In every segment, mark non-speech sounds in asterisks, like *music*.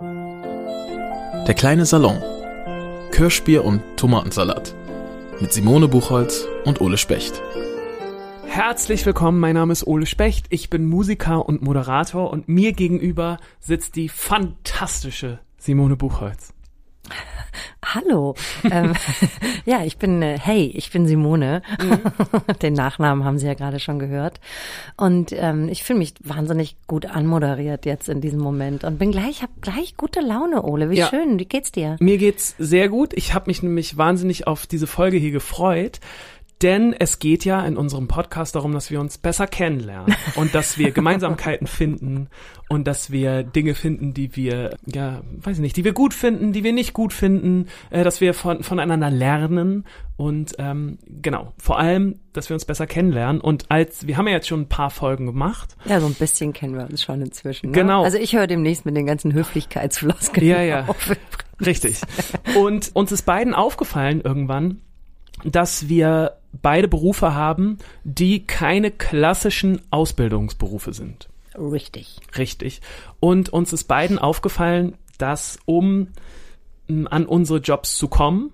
Der kleine Salon. Kirschbier und Tomatensalat. Mit Simone Buchholz und Ole Specht. Herzlich willkommen, mein Name ist Ole Specht, ich bin Musiker und Moderator und mir gegenüber sitzt die fantastische Simone Buchholz. Hallo. ähm, *laughs* ja, ich bin, äh, hey, ich bin Simone. Mhm. *laughs* Den Nachnamen haben Sie ja gerade schon gehört. Und ähm, ich fühle mich wahnsinnig gut anmoderiert jetzt in diesem Moment und bin gleich, habe gleich gute Laune, Ole. Wie ja. schön. Wie geht's dir? Mir geht's sehr gut. Ich habe mich nämlich wahnsinnig auf diese Folge hier gefreut. Denn es geht ja in unserem Podcast darum, dass wir uns besser kennenlernen *laughs* und dass wir Gemeinsamkeiten finden und dass wir Dinge finden, die wir, ja, weiß ich nicht, die wir gut finden, die wir nicht gut finden, äh, dass wir von, voneinander lernen und ähm, genau, vor allem, dass wir uns besser kennenlernen. Und als, wir haben ja jetzt schon ein paar Folgen gemacht. Ja, so ein bisschen kennen wir uns schon inzwischen. Ne? Genau. Also ich höre demnächst mit den ganzen Höflichkeitsfloskeln ja, ja. *laughs* auf. Richtig. Und uns ist beiden aufgefallen irgendwann, dass wir beide Berufe haben, die keine klassischen Ausbildungsberufe sind. Richtig. Richtig. Und uns ist beiden aufgefallen, dass um an unsere Jobs zu kommen,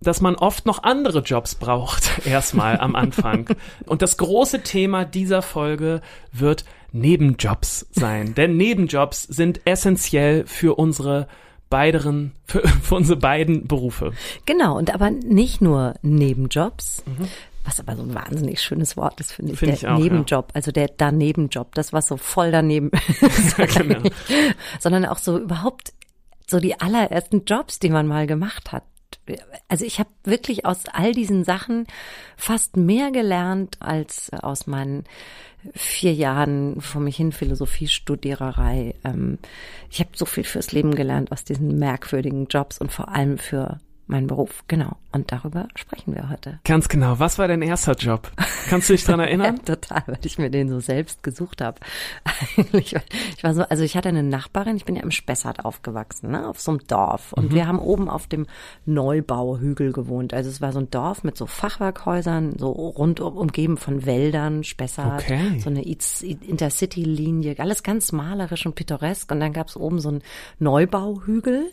dass man oft noch andere Jobs braucht, *laughs* erstmal am Anfang. Und das große Thema dieser Folge wird Nebenjobs sein. Denn Nebenjobs sind essentiell für unsere beideren, für, *laughs* für unsere beiden Berufe. Genau, und aber nicht nur Nebenjobs. Mhm. Was aber so ein wahnsinnig schönes Wort ist, finde ich. Find der ich auch, Nebenjob, ja. also der Danebenjob, das was so voll daneben ist. *laughs* Ja, genau. Sondern auch so überhaupt so die allerersten Jobs, die man mal gemacht hat. Also ich habe wirklich aus all diesen Sachen fast mehr gelernt als aus meinen vier Jahren vor mich hin Philosophiestudiererei. Ähm, ich habe so viel fürs Leben gelernt aus diesen merkwürdigen Jobs und vor allem für mein Beruf, genau. Und darüber sprechen wir heute. Ganz genau. Was war dein erster Job? Kannst du dich dran *laughs* erinnern? ja, total, weil ich mir den so selbst gesucht habe. *laughs* ich, ich war so, also ich hatte eine Nachbarin, ich bin ja im Spessart aufgewachsen, ne, auf so einem Dorf. Und mhm. wir haben oben auf dem Neubauhügel gewohnt. Also es war so ein Dorf mit so Fachwerkhäusern, so rund umgeben von Wäldern, Spessart, okay. so eine Intercity-Linie, alles ganz malerisch und pittoresk. Und dann gab es oben so einen Neubauhügel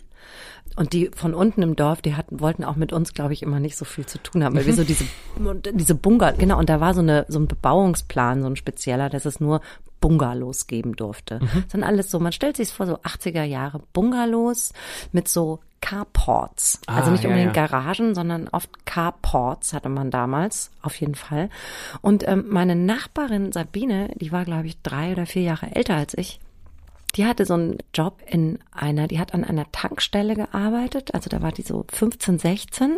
und die von unten im Dorf, die hatten, wollten auch mit uns, glaube ich, immer nicht so viel zu tun haben, weil wir so diese, *laughs* diese Bunker, genau, und da war so eine, so ein Bebauungsplan, so ein spezieller, dass es nur Bungalows geben durfte. Mhm. Das sind alles so, man stellt sich vor, so 80er Jahre Bungalows mit so Carports. Ah, also nicht ja, unbedingt ja. Garagen, sondern oft Carports hatte man damals, auf jeden Fall. Und ähm, meine Nachbarin Sabine, die war, glaube ich, drei oder vier Jahre älter als ich, die hatte so einen Job in einer, die hat an einer Tankstelle gearbeitet, also da war die so 15, 16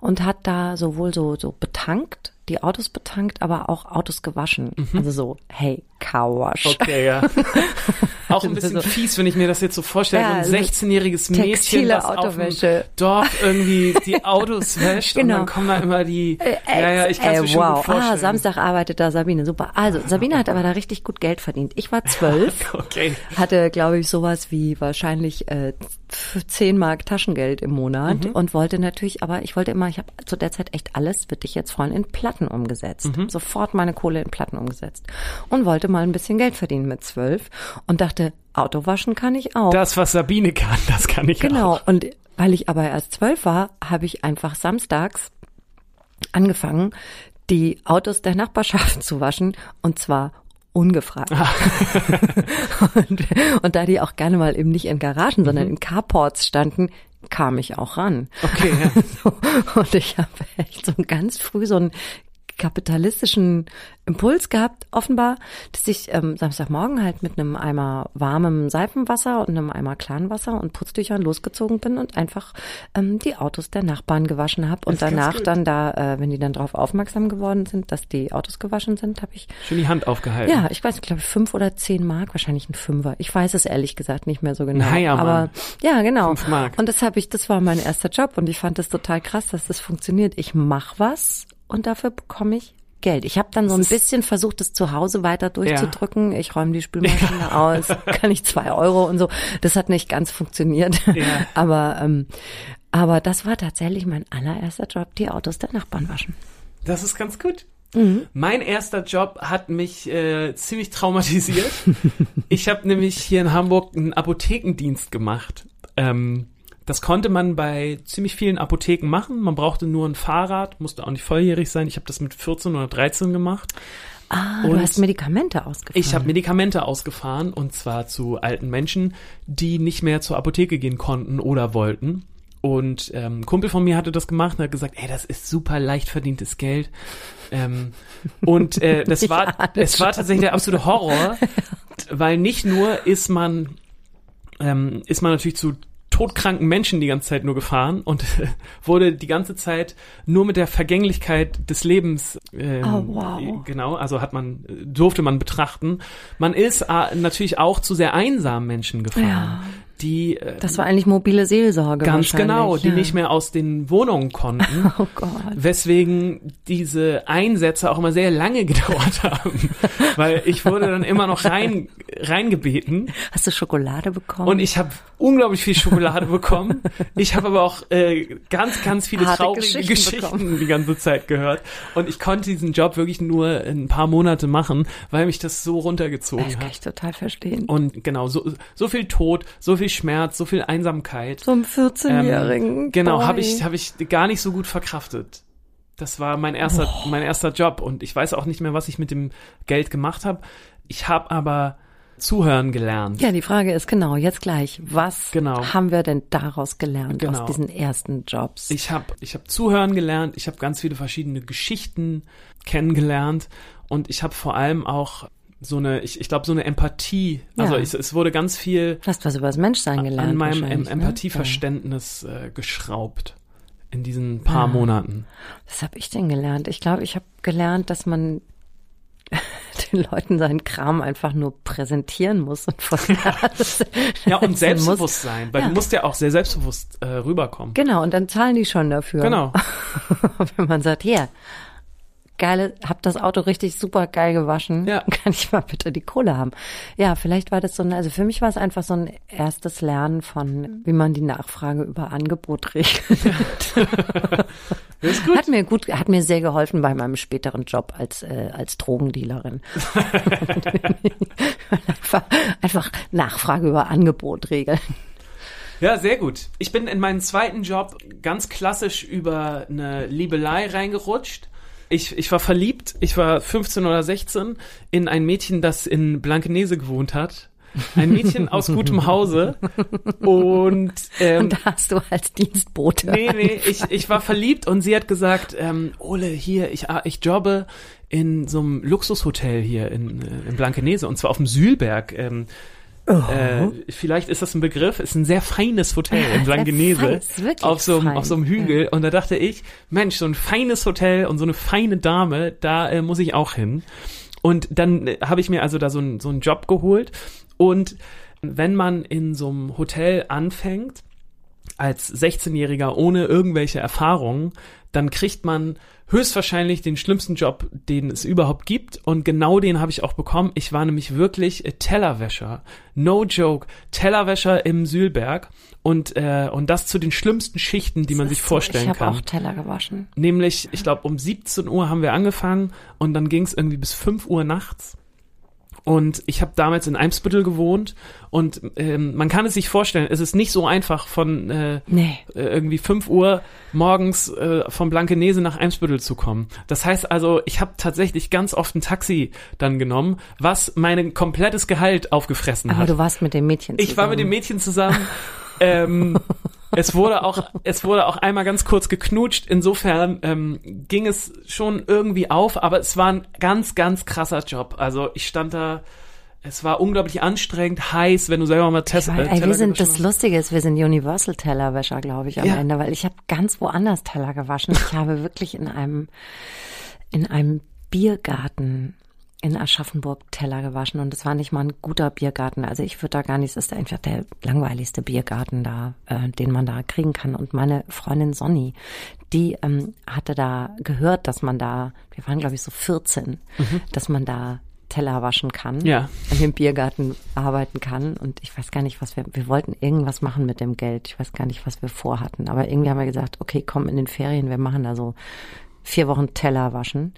und hat da sowohl so, so betankt, die Autos betankt, aber auch Autos gewaschen. Mhm. Also so, hey, Carwash. Okay, ja. *laughs* auch ein bisschen so, fies, wenn ich mir das jetzt so vorstelle, ja, so ein 16-jähriges also Mädchen, das Autowäsche. auf dem Dorf irgendwie die *laughs* Autos wäscht genau. und dann kommen da immer die, äh, ja, ja, ich kann es mir schon wow. vorstellen. Ah, Samstag arbeitet da Sabine, super. Also, Sabine hat aber da richtig gut Geld verdient. Ich war zwölf, *laughs* okay. hatte, glaube ich, sowas wie wahrscheinlich äh, 10 Mark Taschengeld im Monat mhm. und wollte natürlich, aber ich wollte immer, ich habe zu der Zeit echt alles, wird dich jetzt freuen, in Platten umgesetzt. Mhm. Sofort meine Kohle in Platten umgesetzt. Und wollte mal ein bisschen Geld verdienen mit zwölf und dachte, Auto waschen kann ich auch. Das, was Sabine kann, das kann ich genau. auch. Genau. Und weil ich aber erst zwölf war, habe ich einfach samstags angefangen, die Autos der Nachbarschaft *laughs* zu waschen und zwar ungefragt. Ah. *laughs* und, und, da die auch gerne mal eben nicht in Garagen, sondern mhm. in Carports standen, kam ich auch ran. Okay. Ja. *laughs* so, und ich habe echt so ganz früh so ein kapitalistischen Impuls gehabt, offenbar, dass ich ähm, Samstagmorgen halt mit einem Eimer warmem Seifenwasser und einem Eimer Klarnwasser und Putztüchern losgezogen bin und einfach ähm, die Autos der Nachbarn gewaschen habe. Und danach dann da, äh, wenn die dann darauf aufmerksam geworden sind, dass die Autos gewaschen sind, habe ich schön die Hand aufgehalten. Ja, ich weiß, ich glaube fünf oder zehn Mark, wahrscheinlich ein Fünfer. Ich weiß es ehrlich gesagt nicht mehr so genau. Naja, aber ja, genau. Fünf Mark. Und das habe ich, das war mein erster Job und ich fand es total krass, dass das funktioniert. Ich mach was und dafür bekomme ich Geld. Ich habe dann so ein bisschen versucht, das zu Hause weiter durchzudrücken. Ja. Ich räume die Spülmaschine ja. aus, *laughs* kann ich zwei Euro und so. Das hat nicht ganz funktioniert. Ja. aber, ähm, aber das war tatsächlich mein allererster Job, die Autos der Nachbarn waschen. Das ist ganz gut. Mein erster Job hat mich äh, ziemlich traumatisiert. ich habe nämlich hier in Hamburg einen Apothekendienst gemacht. Ähm, das konnte man bei ziemlich vielen Apotheken machen. Man brauchte nur ein Fahrrad, musste auch nicht volljährig sein. Ich habe das mit 14 oder 13 gemacht. Ah, du Und hast Medikamente ausgefahren. Ich habe Medikamente ausgefahren und zwar zu alten Menschen, die nicht mehr zur Apotheke gehen konnten oder wollten. Und ähm, ein Kumpel von mir hatte das gemacht und hat gesagt, ey, das ist super leicht verdientes Geld. Ähm, und äh, *laughs* das Ich war, es war tatsächlich der absolute Horror, *laughs* weil nicht nur ist man, ähm, ist man natürlich zu todkranken Menschen die ganze Zeit nur gefahren und äh, *laughs* wurde die ganze Zeit nur mit der Vergänglichkeit des Lebens ähm, Oh, wow. genau, also hat man durfte man betrachten. Man ist äh, natürlich auch zu sehr einsamen Menschen gefahren, Ja. Die äh, Das war eigentlich mobile Seelsorge. ganz genau, die ja. nicht mehr aus den Wohnungen konnten. *laughs* Oh Gott. Weswegen diese Einsätze auch immer sehr lange *laughs* gedauert haben, weil ich wurde dann immer noch rein reingebeten Hast du Schokolade bekommen? und ich habe unglaublich viel Schokolade bekommen. Ich habe aber auch äh, ganz, ganz viele Harte traurige Geschichten Geschichten, die ganze Zeit gehört. Und ich konnte diesen Job wirklich nur ein paar Monate machen, weil mich das so runtergezogen das kann hat. ich total verstehen. Und genau, so, so viel Tod, so viel Schmerz, so viel Einsamkeit. so einem 14-jährigen. Ähm, genau, habe ich, hab ich gar nicht so gut verkraftet. Das war mein erster, mein erster Job und ich weiß auch nicht mehr, was ich mit dem Geld gemacht habe. Ich habe aber zuhören gelernt. Ja, die Frage ist genau, jetzt gleich. Was Genau. haben wir denn daraus gelernt Genau. aus diesen ersten Jobs? Ich habe ich hab zuhören gelernt, ich habe ganz viele verschiedene Geschichten kennengelernt und ich habe vor allem auch so eine, ich, ich glaube, so eine Empathie. Also Ja. es, es wurde ganz viel hast was über das Menschsein gelernt. an meinem em ne? Empathieverständnis äh, geschraubt in diesen paar Monaten. Ja. Was habe ich denn gelernt? Ich glaube, ich habe gelernt, dass man *laughs* den Leuten seinen Kram einfach nur präsentieren muss und Nase *laughs* Ja, und setzen muss. Selbstbewusstsein, weil Ja. du musst ja auch sehr selbstbewusst äh, rüberkommen. Genau, und dann zahlen die schon dafür. Genau. *laughs* Wenn man sagt, hier, geile, hab das Auto richtig super geil gewaschen. Ja. *laughs* Kann ich mal bitte die Kohle haben? Ja, vielleicht war das so ein, also für mich war es einfach so ein erstes Lernen von, wie man die Nachfrage über Angebot regelt. Das *laughs* ist gut. Hat mir gut, hat mir sehr geholfen bei meinem späteren Job als, äh, als Drogendealerin. *laughs* einfach, einfach Nachfrage über Angebot regeln. Ja, sehr gut. Ich bin in meinen zweiten Job ganz klassisch über eine Liebelei reingerutscht. Ich, ich war verliebt, ich war 15 oder 16, in ein Mädchen, das in Blankenese gewohnt hat. Ein Mädchen aus *laughs* gutem Hause. Und, ähm, Und da hast du als Dienstbote. Nee, nee, ich, ich war verliebt und sie hat gesagt, ähm, Ole, hier, ich, ah, ich jobbe in so einem Luxushotel hier in, äh, in Blankenese und zwar auf dem Sühlberg. Ähm, äh, vielleicht ist das ein Begriff, ist ein sehr feines Hotel in *laughs* Sehr Blankenese. auf so, einem- auf so einem Hügel. Und da dachte ich, Mensch, so ein feines Hotel und so eine feine Dame, da äh, muss ich auch hin. Und dann äh, habe ich mir also da so, ein, so einen Job geholt. Und wenn man in so einem Hotel anfängt, als 16-Jähriger ohne irgendwelche Erfahrungen, dann kriegt man höchstwahrscheinlich den schlimmsten Job, den es überhaupt gibt. Und genau den habe ich auch bekommen. Ich war nämlich wirklich äh, Tellerwäscher. No joke. Tellerwäscher im Sühlberg. Und, äh, und das zu den schlimmsten Schichten, die man sich vorstellen ich habe kann. auch Teller gewaschen. Nämlich, ich glaube, um 17 Uhr haben wir angefangen und dann ging es irgendwie bis 5 Uhr nachts. Und ich habe damals in Eimsbüttel gewohnt und ähm, man kann es sich vorstellen, es ist nicht so einfach von äh, Nee. äh, irgendwie 5 Uhr morgens äh, von Blankenese nach Eimsbüttel zu kommen. Das heißt also, ich habe tatsächlich ganz oft ein Taxi dann genommen, was mein komplettes Gehalt aufgefressen Aber hat. du warst mit dem Mädchen Ich war mit dem Mädchen zusammen. ähm, *laughs* es wurde auch, es wurde auch einmal ganz kurz geknutscht. Insofern ähm, ging es schon irgendwie auf, aber es war ein ganz, ganz krasser Job. Also ich stand da, es war unglaublich anstrengend, heiß, wenn du selber mal Test, Weil, äh, ey, Teller wir sind, das. Lustige ist, wir sind Universal Tellerwäscher, glaube ich, am Ja. Ende, weil ich habe ganz woanders Teller gewaschen. Ich *laughs* habe wirklich in einem, in einem Biergarten in Aschaffenburg Teller gewaschen und es war nicht mal ein guter Biergarten. Also ich würde da gar nicht, es ist einfach der langweiligste Biergarten da, äh, den man da kriegen kann. Und meine Freundin Sonny, die ähm, hatte da gehört, dass man da, wir waren glaube ich so 14, dass man da Teller waschen kann Ja. in dem Biergarten arbeiten kann. Und ich weiß gar nicht, was wir, wir wollten irgendwas machen mit dem Geld. Ich weiß gar nicht, was wir vorhatten. Aber irgendwie haben wir gesagt, okay, komm in den Ferien, wir machen da so vier Wochen Teller waschen.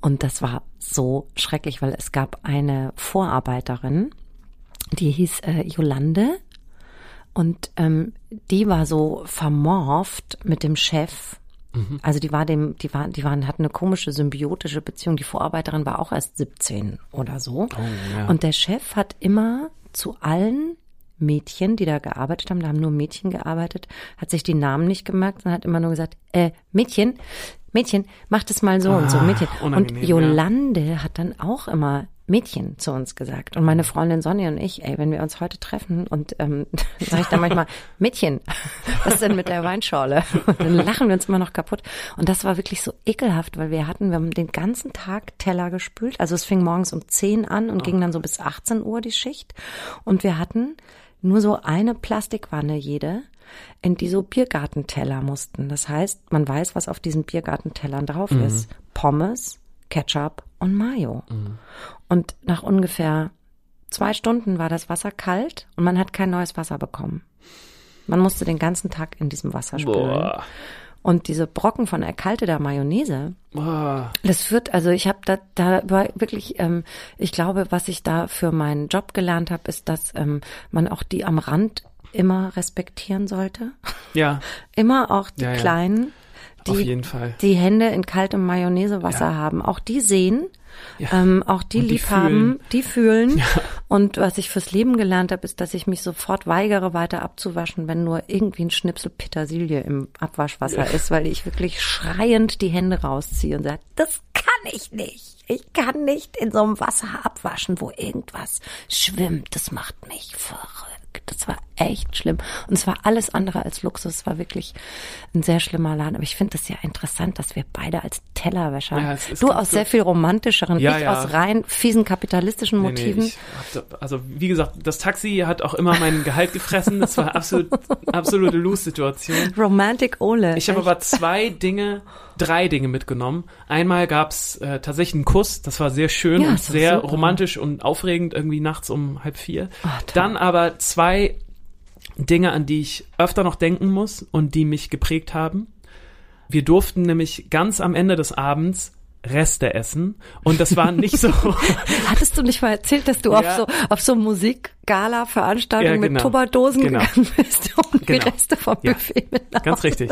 Und das war so schrecklich, weil es gab eine Vorarbeiterin, die hieß äh, Jolande. Und ähm, die war so vermorft mit dem Chef. Also die war dem, die war, die waren, hatten eine komische symbiotische Beziehung. Die Vorarbeiterin war auch erst 17 oder so. ja. Und der Chef hat immer zu allen Mädchen, die da gearbeitet haben, da haben nur Mädchen gearbeitet, hat sich die Namen nicht gemerkt, sondern hat immer nur gesagt, äh, Mädchen, Mädchen, mach das mal so und so, Ah, Mädchen. Und Jolande hat dann auch immer Mädchen zu uns gesagt. Und meine Freundin Sonja und ich, ey, wenn wir uns heute treffen und ähm, *laughs* sage ich dann manchmal, Mädchen, *laughs* was ist denn mit der Weinschorle? Und dann lachen wir uns immer noch kaputt. Und das war wirklich so ekelhaft, weil wir hatten, wir haben den ganzen Tag Teller gespült. Also es fing morgens um 10 an und ging dann so bis 18 Uhr die Schicht. Und wir hatten nur so eine Plastikwanne jede, in die so Biergartenteller mussten. Das heißt, man weiß, was auf diesen Biergartentellern drauf ist. Pommes, Ketchup und Mayo. Und nach ungefähr zwei Stunden war das Wasser kalt und man hat kein neues Wasser bekommen. Man musste den ganzen Tag in diesem Wasser spülen. Boah. Und diese Brocken von erkalteter Mayonnaise, Boah. das führt, also ich habe da, da war wirklich, ähm, ich glaube, was ich da für meinen Job gelernt habe, ist, dass ähm, man auch die am Rand immer respektieren sollte. Ja, *laughs* Immer auch die Ja, ja. Kleinen, die die Hände in kaltem Mayonnaisewasser Ja. haben. Auch die sehen, Ja. ähm, auch die die lieb haben, fühlen. die fühlen. Und was ich fürs Leben gelernt habe, ist, dass ich mich sofort weigere, weiter abzuwaschen, wenn nur irgendwie ein Schnipsel Petersilie im Abwaschwasser ist, weil ich wirklich schreiend die Hände rausziehe und sage, das kann ich nicht. Ich kann nicht in so einem Wasser abwaschen, wo irgendwas schwimmt. Das macht mich verrückt. Das war echt schlimm. Und es war alles andere als Luxus. Es war wirklich ein sehr schlimmer Laden. Aber ich finde das ja interessant, dass wir beide als Tellerwäscher, Ja, du aus so- sehr viel romantischeren, Ja, ich ja. aus rein fiesen kapitalistischen Nee, Motiven. nee, ich hab also wie gesagt, das Taxi hat auch immer mein Gehalt gefressen. Das war absolut, absolute Lose-Situation. *laughs* Romantic Ole. Ich habe aber zwei Dinge, *laughs* drei Dinge mitgenommen. Einmal gab's äh, tatsächlich einen Kuss, das war sehr schön Ja, und sehr super. romantisch und aufregend, irgendwie nachts um halb vier. Toll. Dann aber zwei Dinge, an die ich öfter noch denken muss und die mich geprägt haben. Wir durften nämlich ganz am Ende des Abends Reste essen und das war nicht so *laughs* Hattest du nicht mal erzählt, dass du auf Ja. so auf so Musikgala-Veranstaltungen Ja, genau. mit Tupperdosen Genau. gegangen bist und Genau. die Reste vom Ja. Buffet mit Ganz richtig.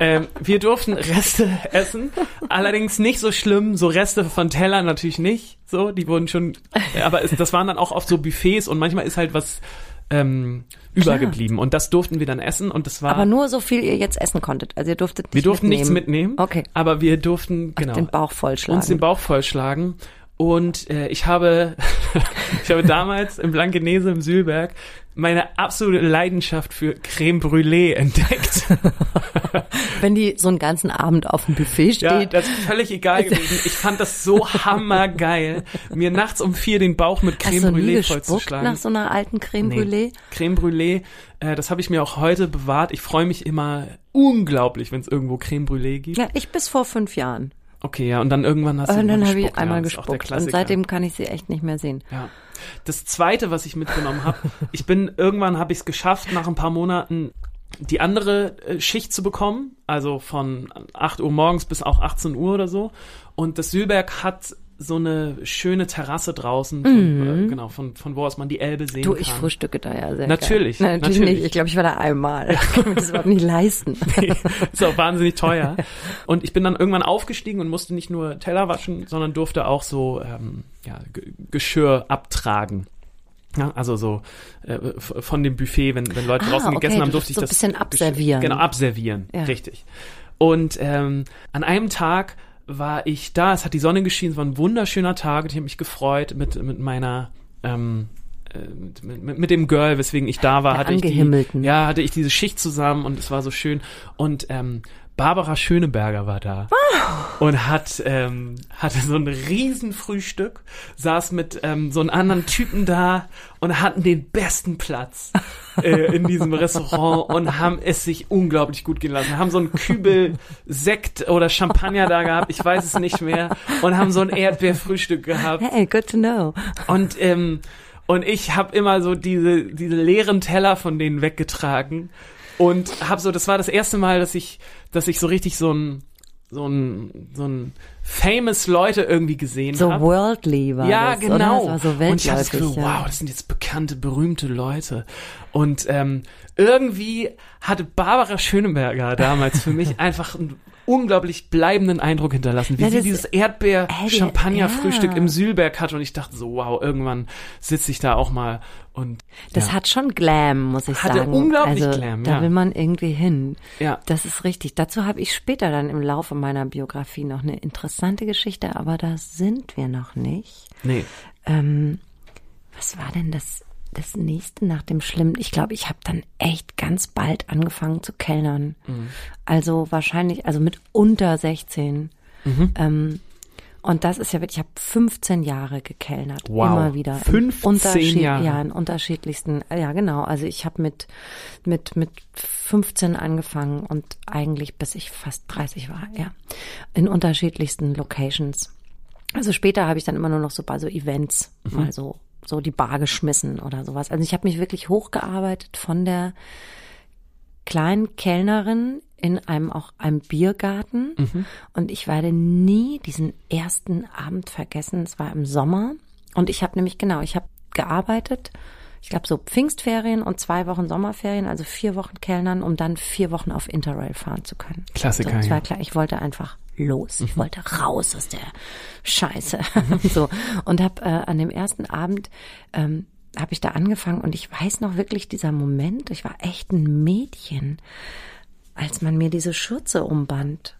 ähm, wir durften Reste essen, allerdings nicht so schlimm, so Reste von Tellern natürlich nicht, so, die wurden schon, aber es, das waren dann auch oft so Buffets und manchmal ist halt was ähm, übergeblieben und das durften wir dann essen und das war, Aber nur so viel ihr jetzt essen konntet. Also ihr durftet nicht wir durften mitnehmen. nichts mitnehmen, Okay. aber wir durften, genau, Den Bauch vollschlagen. uns den Bauch vollschlagen. Und äh, ich habe, *laughs* ich habe damals im Blankenese im Sühlberg meine absolute Leidenschaft für Creme Brûlée entdeckt. *laughs* Wenn die so einen ganzen Abend auf dem Buffet steht. Ja, das ist völlig egal gewesen. Ich fand das so hammergeil, mir nachts um vier den Bauch mit Creme Hast Brûlée vollzuschlagen. nach so einer alten Creme Nee. Brûlée? Creme Brûlée, äh, das habe ich mir auch heute bewahrt. Ich freue mich immer unglaublich, wenn es irgendwo Creme Brûlée gibt. Ja, ich bis vor fünf Jahren. Okay, ja, und dann irgendwann hast du Und dann mal habe ich einmal ja, gespuckt. Und seitdem kann ich sie echt nicht mehr sehen. Ja. Das zweite, was ich mitgenommen habe, *laughs* ich bin irgendwann habe ich es geschafft, nach ein paar Monaten die andere äh, Schicht zu bekommen, also von 8 Uhr morgens bis auch 18 Uhr oder so. Und das Sühlberg hat so eine schöne Terrasse draußen, von, äh, genau, von, von wo aus man die Elbe sehen Mhm. Du, kann. ich frühstücke da ja sehr Natürlich. Nein, natürlich, natürlich. nicht. Ich glaube, ich war da einmal. Ich kann mir das überhaupt nicht leisten. *laughs* ist auch wahnsinnig teuer. Und ich bin dann irgendwann aufgestiegen und musste nicht nur Teller waschen, sondern durfte auch so ähm, ja, G Geschirr abtragen. Ja, also so äh, von dem Buffet, wenn, wenn Leute Ah, draußen okay, gegessen haben, du durfte ich so ein das bisschen Geschirr- abservieren. Genau, abservieren, Ja. richtig. Und ähm, an einem Tag war ich da, es hat die Sonne geschienen, es war ein wunderschöner Tag und ich habe mich gefreut mit, mit meiner ähm, äh, mit, mit, mit dem Girl, weswegen ich da war, Der hatte ich die, ja, hatte ich diese Schicht zusammen und es war so schön. Und ähm, Barbara Schöneberger war da und hat ähm, hatte so ein Riesenfrühstück, saß mit ähm, so einem anderen Typen da und hatten den besten Platz äh, in diesem Restaurant und haben es sich unglaublich gut gehen lassen. Haben so einen Kübel Sekt oder Champagner da gehabt, ich weiß es nicht mehr, und haben so ein Erdbeerfrühstück gehabt. Hey, good to know. Und ähm, und ich habe immer so diese diese leeren Teller von denen weggetragen und habe so das war das erste Mal, dass ich dass ich so richtig so ein so ein, so ein famous Leute irgendwie gesehen So habe. worldly war ja, das, genau. Oder? Das war so und ich hatte das Gefühl, ja. wow, das sind jetzt bekannte, berühmte Leute. Und ähm, irgendwie hatte Barbara Schöneberger damals für mich *laughs* einfach einen unglaublich bleibenden Eindruck hinterlassen, wie Ja, sie dieses Erdbeer-Champagner-Frühstück ja. im Sülberg hatte. Und ich dachte so, wow, irgendwann sitze ich da auch mal und Das ja. hat schon Glam, muss ich Hatte sagen. unglaublich also, Glam, Da ja. will man irgendwie hin. Ja. Das ist richtig. Dazu habe ich später dann im Laufe meiner Biografie noch eine interessante Geschichte, aber da sind wir noch nicht. nee. Ähm, was war denn das, das nächste nach dem Schlimmen? Ich glaube, ich habe dann echt ganz bald angefangen zu kellnern. Mhm. Also wahrscheinlich, also mit unter 16. Mhm. Ähm, und das ist ja wirklich, ich habe 15 Jahre gekellnert. Wow. Immer wieder. In 15 Unterschied- Jahre. Ja, in unterschiedlichsten, ja genau. Also ich habe mit, mit, mit 15 angefangen und eigentlich bis ich fast 30 war, ja. In unterschiedlichsten Locations. Also später habe ich dann immer nur noch so bei so Events Mhm. mal so, so die Bar geschmissen oder sowas. Also ich habe mich wirklich hochgearbeitet von der kleinen Kellnerin in einem auch einem Biergarten Mhm. und ich werde nie diesen ersten Abend vergessen. Es war im Sommer und ich habe nämlich genau, ich habe gearbeitet. Ich glaube so Pfingstferien und zwei Wochen Sommerferien, also vier Wochen Kellnern, um dann vier Wochen auf Interrail fahren zu können. Klassiker, So, es war ja. klar, ich wollte einfach los. Ich wollte raus aus der Scheiße. *laughs* so und habe äh, an dem ersten Abend ähm, habe ich da angefangen und ich weiß noch wirklich dieser Moment. Ich war echt ein Mädchen, als man mir diese Schürze umband.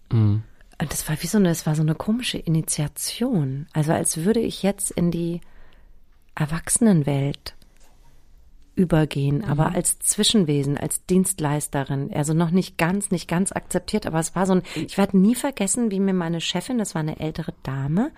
Und das war wie so eine, es war so eine komische Initiation. Also als würde ich jetzt in die Erwachsenenwelt übergehen, aber als Zwischenwesen, als Dienstleisterin, also noch nicht ganz, nicht ganz akzeptiert, aber es war so ein, ich werde nie vergessen, wie mir meine Chefin, das war eine ältere Dame,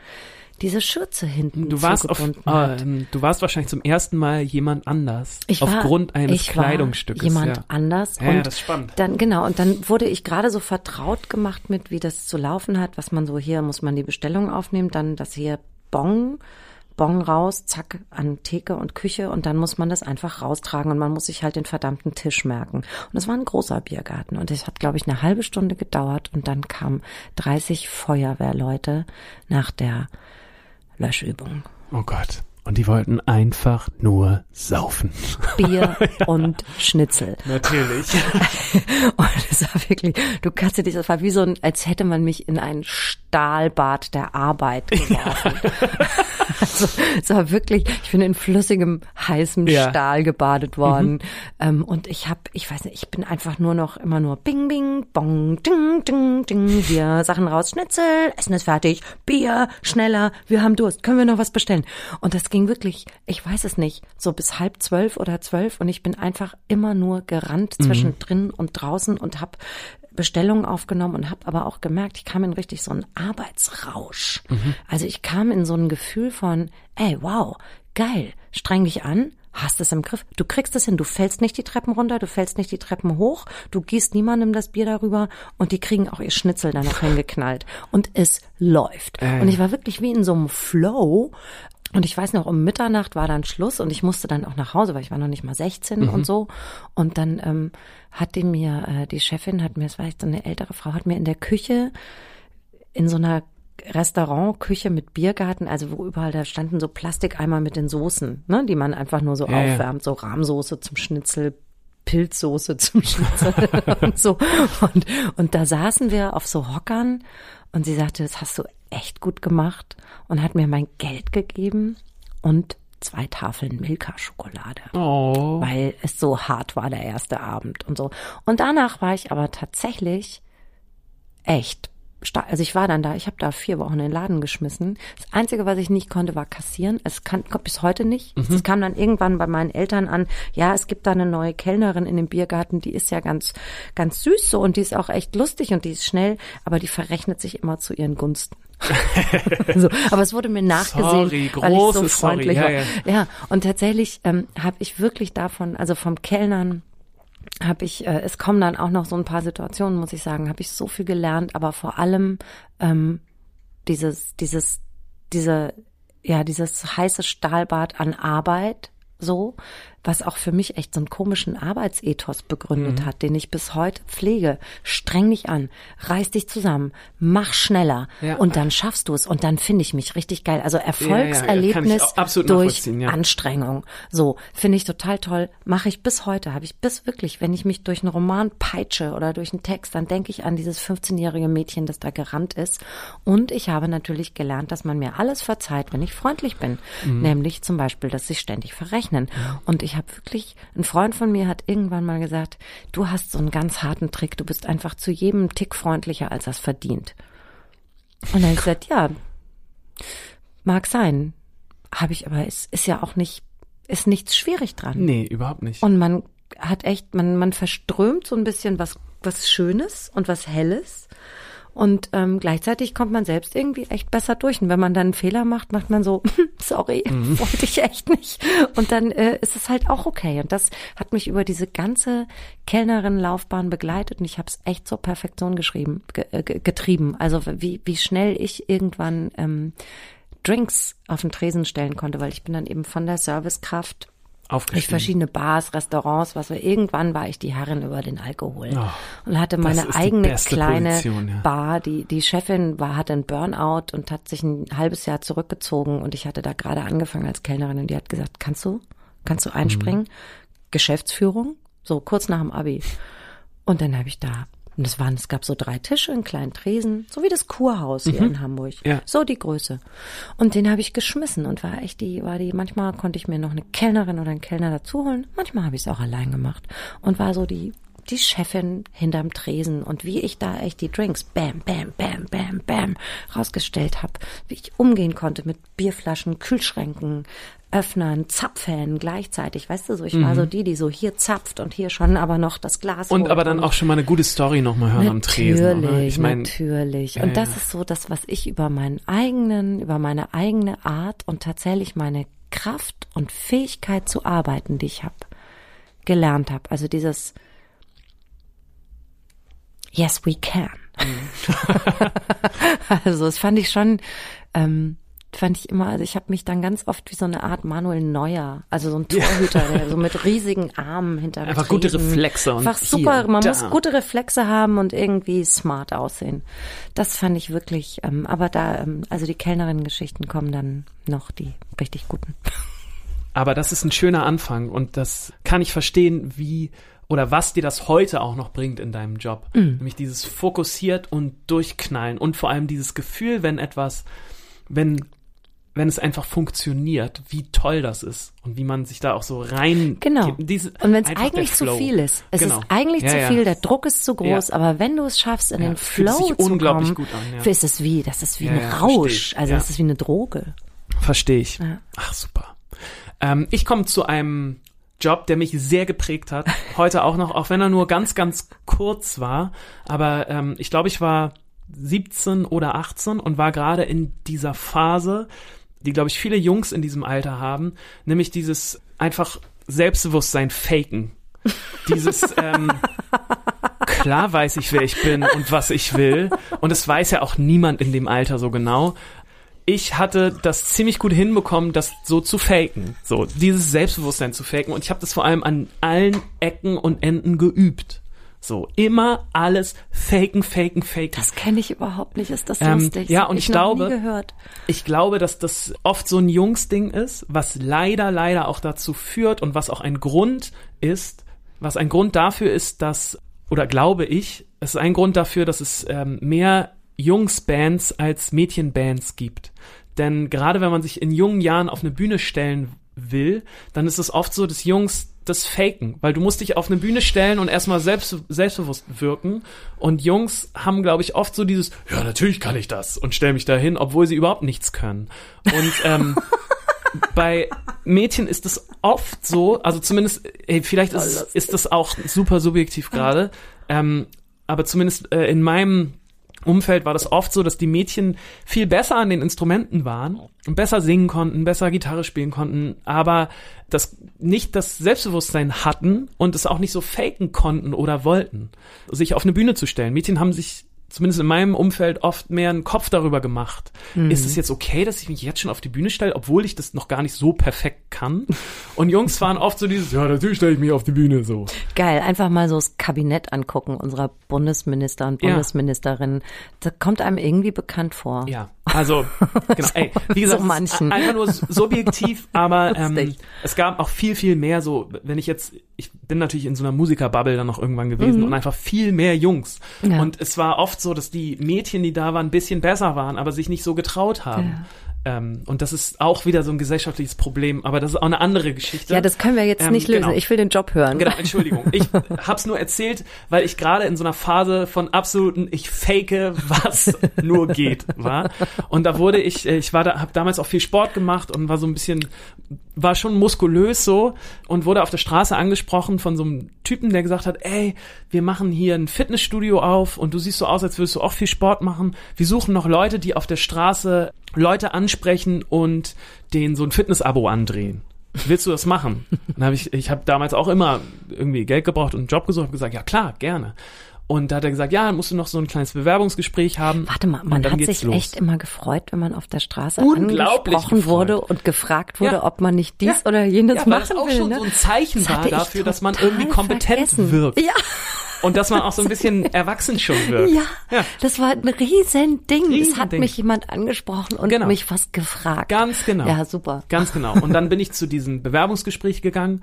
diese Schürze hinten Du warst, auf, hat. ähm, du warst wahrscheinlich zum ersten Mal jemand anders. Ich war, aufgrund eines ich war Kleidungsstückes. Jemand ja. anders. Ja, und ja, das ist spannend. Dann, genau, und dann wurde ich gerade so vertraut gemacht mit, wie das zu laufen hat, was man so hier, muss man die Bestellung aufnehmen, dann das hier Bon, Bon raus, zack, an Theke und Küche und dann muss man das einfach raustragen und man muss sich halt den verdammten Tisch merken. Und es war ein großer Biergarten und es hat, glaube ich, eine halbe Stunde gedauert und dann kamen 30 Feuerwehrleute nach der Löschübung. Oh Gott. Und die wollten einfach nur saufen. Bier *laughs* und Schnitzel. Natürlich. *laughs* Und es war wirklich, du kannst dir das, war wie so ein, als hätte man mich in ein Stahlbad der Arbeit geworfen. *laughs* also, es war wirklich, ich bin in flüssigem, heißem Ja. Stahl gebadet worden. Ähm, und ich habe, ich weiß nicht, ich bin einfach nur noch immer nur bing, bing, bong, ding, ding, ding, hier Sachen raus, Schnitzel, Essen ist fertig, Bier, schneller, wir haben Durst, können wir noch was bestellen? Und das ging wirklich, ich weiß es nicht, so bis halb zwölf oder zwölf und ich bin einfach immer nur gerannt zwischen drin und draußen und habe Bestellungen aufgenommen und habe aber auch gemerkt, ich kam in richtig so einen Arbeitsrausch. Also ich kam in so ein Gefühl von, ey, wow, geil, streng dich an, hast es im Griff, du kriegst es hin, du fällst nicht die Treppen runter, du fällst nicht die Treppen hoch, du gießt niemandem das Bier darüber und die kriegen auch ihr Schnitzel da noch *laughs* hingeknallt und es läuft. Äh. Und ich war wirklich wie in so einem Flow und ich weiß noch, um Mitternacht war dann Schluss und ich musste dann auch nach Hause, weil ich war noch nicht mal 16 und so. Und dann ähm, hat die mir, äh, die Chefin hat mir, es war echt so eine ältere Frau, hat mir in der Küche in so einer Restaurantküche mit Biergarten, also wo überall da standen so Plastikeimer mit den Soßen, ne, die man einfach nur so Ja, ja. aufwärmt, so Rahmsoße zum Schnitzel, Pilzsoße zum Schnitzel *laughs* und so. Und, und da saßen wir auf so Hockern und sie sagte, das hast du echt gut gemacht und hat mir mein Geld gegeben und zwei Tafeln Milka-Schokolade Oh. weil es so hart war der erste Abend und so. Und danach war ich aber tatsächlich echt. Also ich war dann da, ich habe da vier Wochen in den Laden geschmissen. Das Einzige, was ich nicht konnte, war kassieren. Es kann, kommt bis heute nicht. Es kam dann irgendwann bei meinen Eltern an, ja, es gibt da eine neue Kellnerin in dem Biergarten, die ist ja ganz, ganz süß so und die ist auch echt lustig und die ist schnell, aber die verrechnet sich immer zu ihren Gunsten. *laughs* so, aber es wurde mir nachgesehen, Sorry, weil ich so großes Sorry, freundlich ja, war. ja. Ja, und tatsächlich ähm, habe ich wirklich davon, also vom Kellnern habe ich, äh, es kommen dann auch noch so ein paar Situationen, muss ich sagen, habe ich so viel gelernt, aber vor allem ähm, dieses, dieses, diese, ja, dieses heiße Stahlbad an Arbeit, so, was auch für mich echt so einen komischen Arbeitsethos begründet Mhm. hat, den ich bis heute pflege. Streng dich an, reiß dich zusammen, mach schneller Ja. und dann schaffst du es und dann finde ich mich richtig geil. Also ja, Erfolgserlebnis auch absolut durch ja. Anstrengung. So, finde ich total toll. Mache ich bis heute, habe ich bis wirklich, wenn ich mich durch einen Roman peitsche oder durch einen Text, dann denke ich an dieses 15-jährige Mädchen, das da gerannt ist. Und ich habe natürlich gelernt, dass man mir alles verzeiht, wenn ich freundlich bin. Mhm. Nämlich zum Beispiel, dass sich ständig verrechnen. Und ich habe wirklich, ein Freund von mir hat irgendwann mal gesagt, du hast so einen ganz harten Trick, du bist einfach zu jedem Tick freundlicher, als das verdient. Und dann habe ich gesagt, ja, mag sein. Habe ich, aber es ist ja auch nicht, ist nichts schwierig dran. Nee, überhaupt nicht. Und man hat echt, man, man verströmt so ein bisschen was, was Schönes und was Helles. Und ähm, gleichzeitig kommt man selbst irgendwie echt besser durch. Und wenn man dann einen Fehler macht, macht man so, *laughs* sorry, wollte ich echt nicht. Und dann äh, ist es halt auch okay. Und das hat mich über diese ganze Kellnerin-Laufbahn begleitet und ich habe es echt zur Perfektion geschrieben, ge äh, ge getrieben. Also wie, wie schnell ich irgendwann ähm, Drinks auf den Tresen stellen konnte, weil ich bin dann eben von der Servicekraft durch Aufgestiegen. verschiedene Bars, Restaurants, was wir irgendwann war ich die Herrin über den Alkohol Oh, und hatte meine eigene kleine Position, ja. Bar. Die die Chefin war hatte einen Burnout und hat sich ein halbes Jahr zurückgezogen und ich hatte da gerade angefangen als Kellnerin und die hat gesagt, kannst du kannst du einspringen? Mhm. Geschäftsführung, so kurz nach dem Abi. Und dann habe ich da und es waren, es gab so drei Tische, einen kleinen Tresen, so wie das Kurhaus hier in Hamburg. Mhm. Ja. So die Größe. Und den habe ich geschmissen und war echt die, war die, manchmal konnte ich mir noch eine Kellnerin oder einen Kellner dazu holen, manchmal habe ich es auch allein gemacht und war so die, die Chefin hinterm Tresen und wie ich da echt die Drinks bam, bam, bam, bam, bam rausgestellt habe, wie ich umgehen konnte mit Bierflaschen, Kühlschränken, Öffnern, Zapfhähnen gleichzeitig, weißt du so, ich war so die, die so hier zapft und hier schon aber noch das Glas Mhm. Und aber dann auch schon mal eine gute Story nochmal hören am Tresen. Oder? Natürlich, Ich meine, natürlich. Ja, und das ja. ist so das, was ich über meinen eigenen, über meine eigene Art und tatsächlich meine Kraft und Fähigkeit zu arbeiten, die ich habe, gelernt habe. Also dieses Yes, we can. *laughs* also das fand ich schon, ähm, fand ich immer, also ich habe mich dann ganz oft wie so eine Art Manuel Neuer, also so ein Torhüter, der so mit riesigen Armen hinter Einfach gute. Reflexe und Einfach hier super, und man da. muss gute Reflexe haben und irgendwie smart aussehen. Das fand ich wirklich, ähm, aber da, ähm, also die Kellnerinnen-Geschichten kommen dann noch, die richtig guten. Aber das ist ein schöner Anfang und das kann ich verstehen, wie oder was dir das heute auch noch bringt in deinem Job. Nämlich dieses fokussiert und durchknallen und vor allem dieses Gefühl, wenn etwas, wenn wenn es einfach funktioniert, wie toll das ist und wie man sich da auch so rein Genau. Diese, Und wenn es eigentlich zu viel ist, es Genau. ist eigentlich Ja, zu ja. viel, der Druck ist zu groß, Ja. aber wenn du es schaffst, in den Flow zu unglaublich kommen, gut an, ist es wie, das ist wie ein Rausch, also das ist wie eine Droge. Verstehe ich. Ach, super. Ähm, ich komme zu einem Job, der mich sehr geprägt hat. Heute auch noch, auch wenn er nur ganz, ganz kurz war. Aber ähm, ich glaube, ich war 17 oder 18 und war gerade in dieser Phase, die, glaube ich, viele Jungs in diesem Alter haben, nämlich dieses einfach Selbstbewusstsein faken. Dieses, *laughs* ähm, klar weiß ich, wer ich bin und was ich will. Und es weiß ja auch niemand in dem Alter so genau ich hatte das ziemlich gut hinbekommen, das so zu faken. So, dieses Selbstbewusstsein zu faken. Und ich habe das vor allem an allen Ecken und Enden geübt. So, immer alles faken, faken, faken. Das kenne ich überhaupt nicht, ist das Ähm, lustig? ja, und ich noch glaube-. Ich glaube, dass das oft so ein Jungsding ist, was leider, leider auch dazu führt und was auch ein Grund ist, was ein Grund dafür ist, dass, oder glaube ich, es ist ein Grund dafür, dass es ähm, mehr Jungsbands als Mädchenbands gibt. Denn gerade wenn man sich in jungen Jahren auf eine Bühne stellen will, dann ist es oft so, dass Jungs das faken, weil du musst dich auf eine Bühne stellen und erstmal selbst, selbstbewusst wirken und Jungs haben, glaube ich, oft so dieses, ja, natürlich kann ich das und stell mich da hin, obwohl sie überhaupt nichts können. Und ähm, *laughs* bei Mädchen ist es oft so, also zumindest, ey, vielleicht ist, ist das auch super subjektiv *laughs* gerade, ähm, aber zumindest äh, in meinem Umfeld war das oft so, dass die Mädchen viel besser an den Instrumenten waren und besser singen konnten, besser Gitarre spielen konnten, aber das nicht das Selbstbewusstsein hatten und es auch nicht so faken konnten oder wollten, sich auf eine Bühne zu stellen. Mädchen haben sich zumindest in meinem Umfeld oft mehr einen Kopf darüber gemacht. Mhm. Ist es jetzt okay, dass ich mich jetzt schon auf die Bühne stelle, obwohl ich das noch gar nicht so perfekt kann? *laughs* Und Jungs waren oft so dieses, ja, natürlich stelle ich mich auf die Bühne so. Geil, einfach mal so das Kabinett angucken unserer Bundesminister und Ja. Bundesministerinnen. Das kommt einem irgendwie bekannt vor. Ja, also *laughs* genau. Ey, wie gesagt, So einfach nur subjektiv, aber ähm, es gab auch viel, viel mehr so, wenn ich jetzt, ich bin natürlich in so einer Musikerbubble dann noch irgendwann gewesen und einfach viel mehr Jungs. Mhm. Ja. Und es war oft so, dass die Mädchen, die da waren, ein bisschen besser waren, aber sich nicht so getraut haben. Ähm, und das ist auch wieder so ein gesellschaftliches Problem, aber das ist auch eine andere Geschichte. Ja, das können wir jetzt Ähm, nicht lösen. genau. Ich will den Job hören. Genau, Entschuldigung. Ich *laughs* hab's nur erzählt, weil ich gerade in so einer Phase von absoluten ich fake, was nur geht, war. Und da wurde ich, äh, ich war da, habe damals auch viel Sport gemacht und war so ein bisschen, war schon muskulös so und wurde auf der Straße angesprochen von so einem Typen, der gesagt hat, ey, wir machen hier ein Fitnessstudio auf und du siehst so aus, als würdest du auch viel Sport machen. Wir suchen noch Leute, die auf der Straße Leute ansprechen und denen so ein Fitnessabo andrehen willst du das machen? Dann habe ich, ich habe damals auch immer irgendwie Geld gebraucht und einen Job gesucht, habe gesagt, ja klar, gerne. Und da hat er gesagt, ja, dann musst du noch so ein kleines Bewerbungsgespräch haben. Warte mal, Und man hat sich los. echt immer gefreut, wenn man auf der Straße angesprochen gefreut. wurde und gefragt wurde, Ja. ob man nicht dies Ja. oder jenes ja, machen das auch will. schon ne? so ein Zeichen Das war dafür, dass man irgendwie kompetent vergessen. wirkt. Ja, Und dass man auch so ein bisschen *laughs* erwachsen schon wirkt. ja, Ja. das war ein riesen Ding. Es hat mich jemand angesprochen und Genau. mich was gefragt. Ganz genau. Ja, super. Ganz genau. Und dann bin ich zu diesem Bewerbungsgespräch gegangen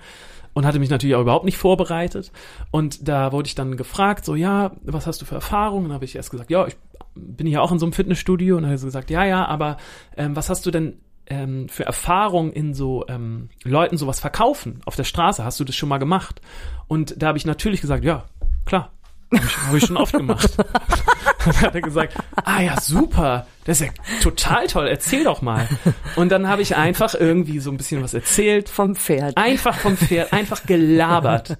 und hatte mich natürlich auch überhaupt nicht vorbereitet. Und da wurde ich dann gefragt, so, ja, was hast du für Erfahrungen? Und dann habe ich erst gesagt, ja, ich bin ja auch in so einem Fitnessstudio. Und dann habe ich gesagt, ja, ja, aber ähm, was hast du denn ähm, für Erfahrung in so ähm, Leuten sowas verkaufen auf der Straße? Hast du das schon mal gemacht? Und da habe ich natürlich gesagt, ja, klar. Habe ich, hab ich schon oft gemacht. *laughs* Dann hat er gesagt, ah ja, super, das ist ja total toll, erzähl doch mal. Und dann habe ich einfach irgendwie so ein bisschen was erzählt, Vom Pferd. einfach vom Pferd, einfach gelabert.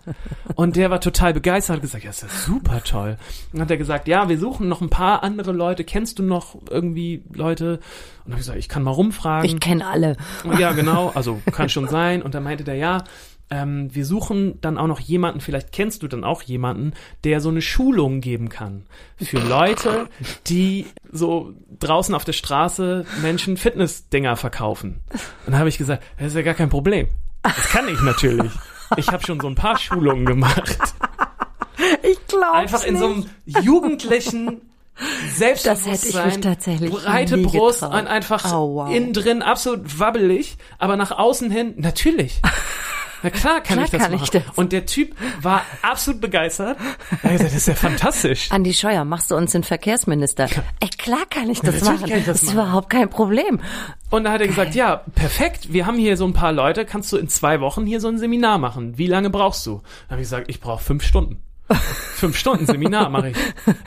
Und der war total begeistert, hat gesagt, ja, ist ja super toll. Und hat er gesagt, ja, wir suchen noch ein paar andere Leute, kennst du noch irgendwie Leute? Und dann habe ich gesagt, ich kann mal rumfragen. Ich kenne alle. Ja, genau, also kann schon sein. Und dann meinte der, ja, ähm, wir suchen dann auch noch jemanden, vielleicht kennst du dann auch jemanden, der so eine Schulung geben kann für *laughs* Leute, die so draußen auf der Straße Menschen Fitness-Dinger verkaufen. Und dann habe ich gesagt, das ist ja gar kein Problem. Das kann ich natürlich. Ich habe schon so ein paar Schulungen gemacht. Ich glaube Einfach in so einem jugendlichen Selbstbewusstsein, Das hätte ich mich tatsächlich breite Brust und einfach Oh, wow. innen drin absolut wabbelig, aber nach außen hin natürlich. Na klar kann Klar ich das kann machen. ich das. Und der Typ war absolut begeistert. Er hat gesagt, das ist ja fantastisch. Andi Scheuer, machst du uns den Verkehrsminister? Ey, klar kann ich das natürlich machen. kann ich das das ist machen. überhaupt kein Problem. Und dann hat er gesagt, ja, perfekt, wir haben hier so ein paar Leute, kannst du in zwei Wochen hier so ein Seminar machen. Wie lange brauchst du? Dann habe ich gesagt, ich brauche fünf Stunden. *laughs* fünf Stunden Seminar mache ich.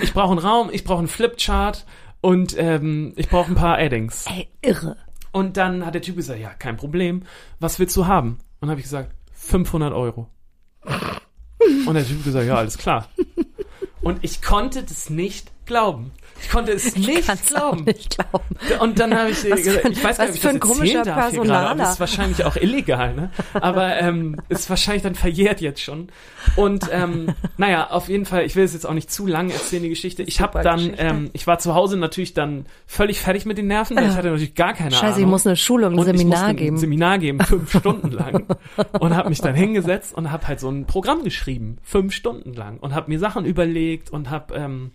Ich brauche einen Raum, ich brauche einen Flipchart und ähm, ich brauche ein paar Addings. Ey, irre. Und dann hat der Typ gesagt, ja, kein Problem. Was willst du haben? Und dann habe ich gesagt, 500 Euro. Und der Typ gesagt, ja, alles klar. Und ich konnte das nicht glauben. Ich konnte es *laughs* nicht glauben. Nicht glauben. Und dann habe ich Was gesagt, für ich weiß gar was nicht, für ob ein ich das komischer erzählen darf hier gerade, aber Personaler. das ist wahrscheinlich auch illegal, ne? Aber ähm, ist wahrscheinlich dann verjährt jetzt schon. Und ähm, *laughs* naja, auf jeden Fall, ich will es jetzt auch nicht zu lang erzählen, die Geschichte. Ich habe dann, Geschichte. ähm, ich war zu Hause natürlich dann völlig fertig mit den Nerven, weil ich hatte natürlich gar keine Ahnung. Scheiße, ich muss eine Schulung, ein Und Seminar geben. Ein Seminar geben, fünf *laughs* Stunden lang. Und habe mich dann hingesetzt und habe halt so ein Programm geschrieben, fünf Stunden lang. Und habe mir Sachen überlegt und habe, ähm,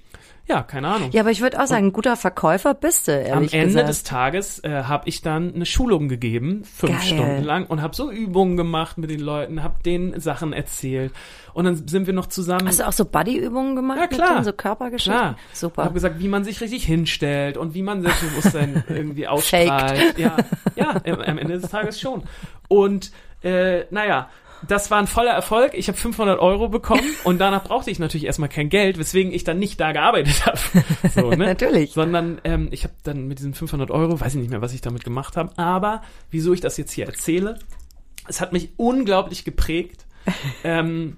ja, keine Ahnung. ja, aber ich würde auch sagen, ein guter Verkäufer bist du, Am Ende gesagt. des Tages äh, habe ich dann eine Schulung gegeben, fünf Geil. Stunden lang, und habe so Übungen gemacht mit den Leuten, habe denen Sachen erzählt. Und dann sind wir noch zusammen. Hast du auch so Buddy-Übungen gemacht? Ja, klar. Denen, so Körpergeschichten? Klar. Super. Hab gesagt, wie man sich richtig hinstellt und wie man Selbstbewusstsein *laughs* irgendwie ausstrahlt. Ja, ja, am am Ende des Tages schon. Und äh, naja, das war ein voller Erfolg. Ich habe 500 Euro bekommen *laughs* und danach brauchte ich natürlich erstmal kein Geld, weswegen ich dann nicht da gearbeitet habe. *laughs* So, ne? Natürlich. Sondern ähm, ich habe dann mit diesen 500 Euro, weiß ich nicht mehr, was ich damit gemacht habe, aber wieso ich das jetzt hier erzähle, es hat mich unglaublich geprägt, *laughs* ähm,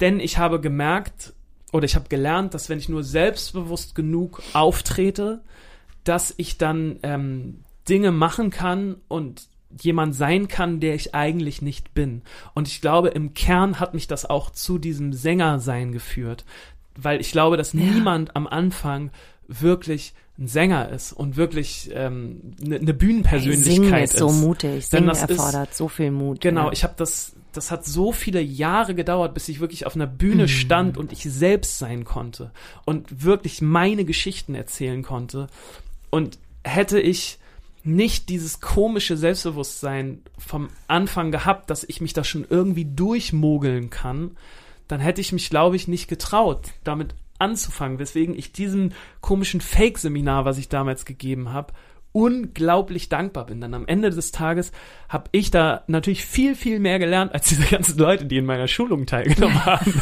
denn ich habe gemerkt oder ich habe gelernt, dass wenn ich nur selbstbewusst genug auftrete, dass ich dann ähm, Dinge machen kann und jemand sein kann, der ich eigentlich nicht bin. Und ich glaube, im Kern hat mich das auch zu diesem Sängersein geführt. weil ich glaube, dass niemand am Anfang wirklich ein Sänger ist und wirklich ähm, eine ne Bühnenpersönlichkeit Singen ist ist. so mutig. Singen das ist- erfordert so viel Mut. Genau, ja. ich habe das, das hat so viele Jahre gedauert, bis ich wirklich auf einer Mhm. Bühne stand und ich selbst sein konnte und wirklich meine Geschichten erzählen konnte. Und hätte ich nicht dieses komische Selbstbewusstsein vom Anfang gehabt, dass ich mich da schon irgendwie durchmogeln kann, dann hätte ich mich, glaube ich, nicht getraut, damit anzufangen, weswegen ich diesem komischen Fake-Seminar, was ich damals gegeben habe, unglaublich dankbar bin. Dann am Ende des Tages habe ich da natürlich viel, viel mehr gelernt als diese ganzen Leute, die in meiner Schulung teilgenommen *laughs* haben.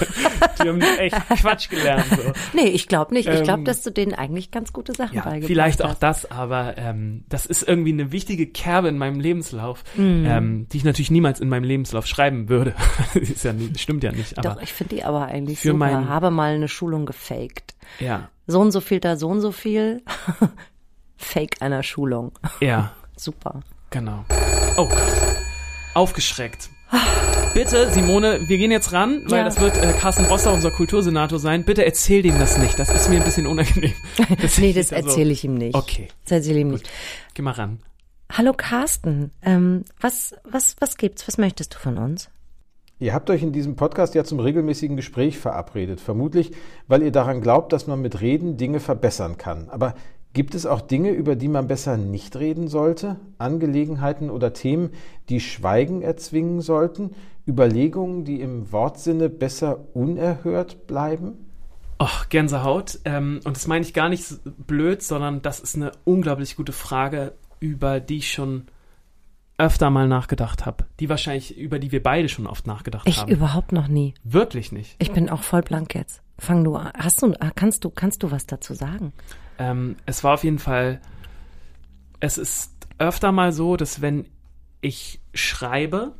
die haben echt Quatsch gelernt. So. Nee, ich glaube nicht. Ich glaube, Ähm, dass du denen eigentlich ganz gute Sachen Ja, beigebracht vielleicht auch hast. das, aber ähm, das ist irgendwie eine wichtige Kerbe in meinem Lebenslauf, Mhm. ähm, die ich natürlich niemals in meinem Lebenslauf schreiben würde. *laughs* ist ja nie, stimmt ja nicht, aber Doch, ich finde die aber eigentlich für super. mein- Habe mal eine Schulung gefaked. ja, So und so viel da, so und so viel. *laughs* Fake einer Schulung. ja, *laughs* Super. genau. Oh Gott, aufgeschreckt. Bitte, Simone, wir gehen jetzt ran, weil Ja. das wird äh, Carsten Rosser, unser Kultursenator, sein. Bitte erzähl dem das nicht. Das ist mir ein bisschen unangenehm. Das *laughs* Nee, das da so- erzähle ich ihm nicht. Okay, Das erzähle ich ihm nicht. geh mal ran. Hallo Carsten, ähm, was, was, was gibt's? Was möchtest du von uns? Ihr habt euch in diesem Podcast ja zum regelmäßigen Gespräch verabredet, vermutlich, weil ihr daran glaubt, dass man mit Reden Dinge verbessern kann. Aber gibt es auch Dinge, über die man besser nicht reden sollte? Angelegenheiten oder Themen, die Schweigen erzwingen sollten? Überlegungen, die im Wortsinne besser unerhört bleiben? Och, Gänsehaut. Ähm, und das meine ich gar nicht blöd, sondern das ist eine unglaublich gute Frage, über die ich schon öfter mal nachgedacht habe. Die wahrscheinlich, über die wir beide schon oft nachgedacht Ich haben. überhaupt noch nie. Wirklich nicht. Ich bin auch voll blank jetzt. Fang du an. Hast du, kannst du, kannst du was dazu sagen? Ähm, es war auf jeden Fall, es ist öfter mal so, dass wenn ich schreibe,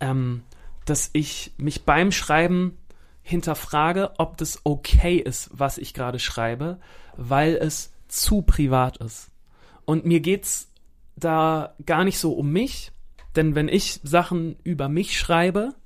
ähm, dass ich mich beim Schreiben hinterfrage, ob das okay ist, was ich gerade schreibe, weil es zu privat ist. Und mir geht's da gar nicht so um mich, denn wenn ich Sachen über mich schreibe,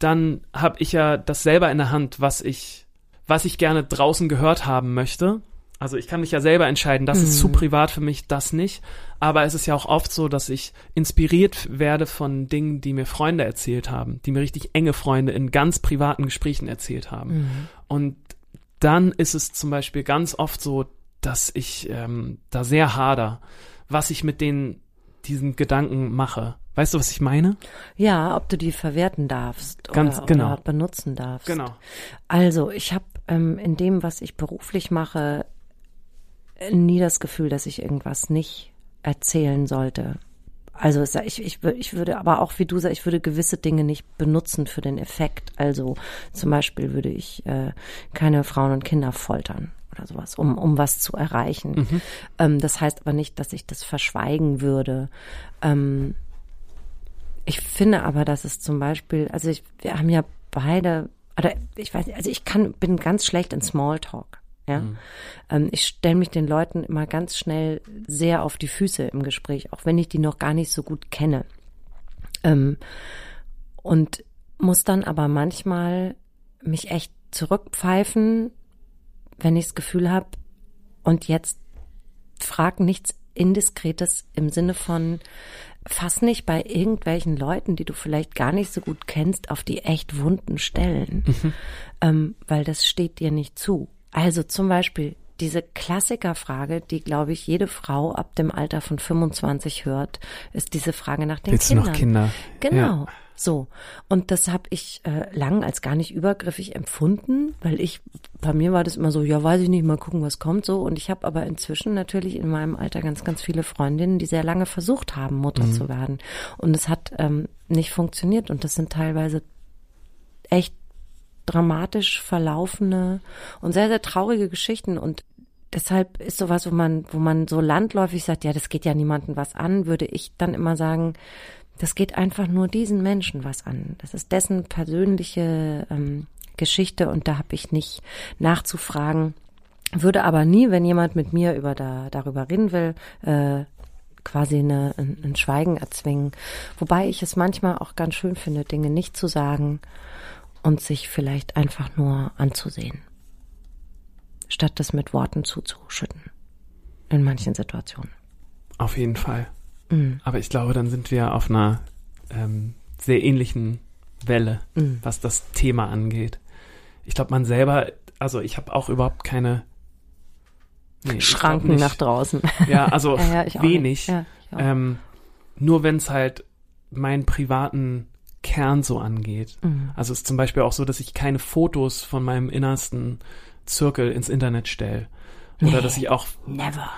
dann habe ich ja das selber in der Hand, was ich, was ich gerne draußen gehört haben möchte. Also ich kann mich ja selber entscheiden, das ist zu privat für mich, das nicht. Aber es ist ja auch oft so, dass ich inspiriert werde von Dingen, die mir Freunde erzählt haben, die mir richtig enge Freunde in ganz privaten Gesprächen erzählt haben. Und dann ist es zum Beispiel ganz oft so, dass ich ähm, da sehr hader, was ich mit den diesen Gedanken mache. Weißt du, was ich meine? Ja, ob du die verwerten darfst Ganz oder, genau. oder benutzen darfst. Genau. Also, ich habe ähm, in dem, was ich beruflich mache, nie das Gefühl, dass ich irgendwas nicht erzählen sollte. Also ich, ich, ich würde aber auch, wie du sagst, ich würde gewisse Dinge nicht benutzen für den Effekt. Also zum Beispiel würde ich äh, keine Frauen und Kinder foltern oder sowas, um, um was zu erreichen. Ähm, das heißt aber nicht, dass ich das verschweigen würde. Ähm, ich finde aber, dass es zum Beispiel, also ich, wir haben ja beide, oder ich weiß nicht, also ich kann, bin ganz schlecht in Smalltalk. Ja, ähm, ich stelle mich den Leuten immer ganz schnell sehr auf die Füße im Gespräch, auch wenn ich die noch gar nicht so gut kenne. Ähm, und muss dann aber manchmal mich echt zurückpfeifen, wenn ich das Gefühl habe, und jetzt frag nichts Indiskretes im Sinne von, fass nicht bei irgendwelchen Leuten, die du vielleicht gar nicht so gut kennst, auf die echt wunden Stellen, ähm, weil das steht dir nicht zu. Also zum Beispiel diese Klassikerfrage, die, glaube ich, jede Frau ab dem Alter von 25 hört, ist diese Frage nach den Willst du Kindern. noch Kinder? Genau. So. Und das habe ich äh, lang als gar nicht übergriffig empfunden, weil ich, bei mir war das immer so, ja, weiß ich nicht, mal gucken, was kommt so. Und ich habe aber inzwischen natürlich in meinem Alter ganz, ganz viele Freundinnen, die sehr lange versucht haben, Mutter zu werden. Und es hat ähm, nicht funktioniert. Und das sind teilweise echt dramatisch verlaufene und sehr, sehr traurige Geschichten. Und deshalb ist sowas, wo man, wo man so landläufig sagt, ja, das geht ja niemandem was an, würde ich dann immer sagen, das geht einfach nur diesen Menschen was an. Das ist dessen persönliche ähm, Geschichte und da habe ich nicht nachzufragen. Würde aber nie, wenn jemand mit mir über da, darüber reden will, äh, quasi eine, ein, ein Schweigen erzwingen. Wobei ich es manchmal auch ganz schön finde, Dinge nicht zu sagen und sich vielleicht einfach nur anzusehen. statt das mit Worten zuzuschütten. In manchen Situationen. Auf jeden Fall. Mhm. Aber ich glaube, dann sind wir auf einer ähm, sehr ähnlichen Welle, Mhm. was das Thema angeht. Ich glaube, man selber, also ich habe auch überhaupt keine nee, Schranken nach draußen. Ja, also *laughs* Ja, ja, wenig. Ja. Ähm, nur wenn es halt meinen privaten Kern so angeht. Mhm. Also es ist zum Beispiel auch so, dass ich keine Fotos von meinem innersten Zirkel ins Internet stelle. Oder Nee. dass ich auch, Never.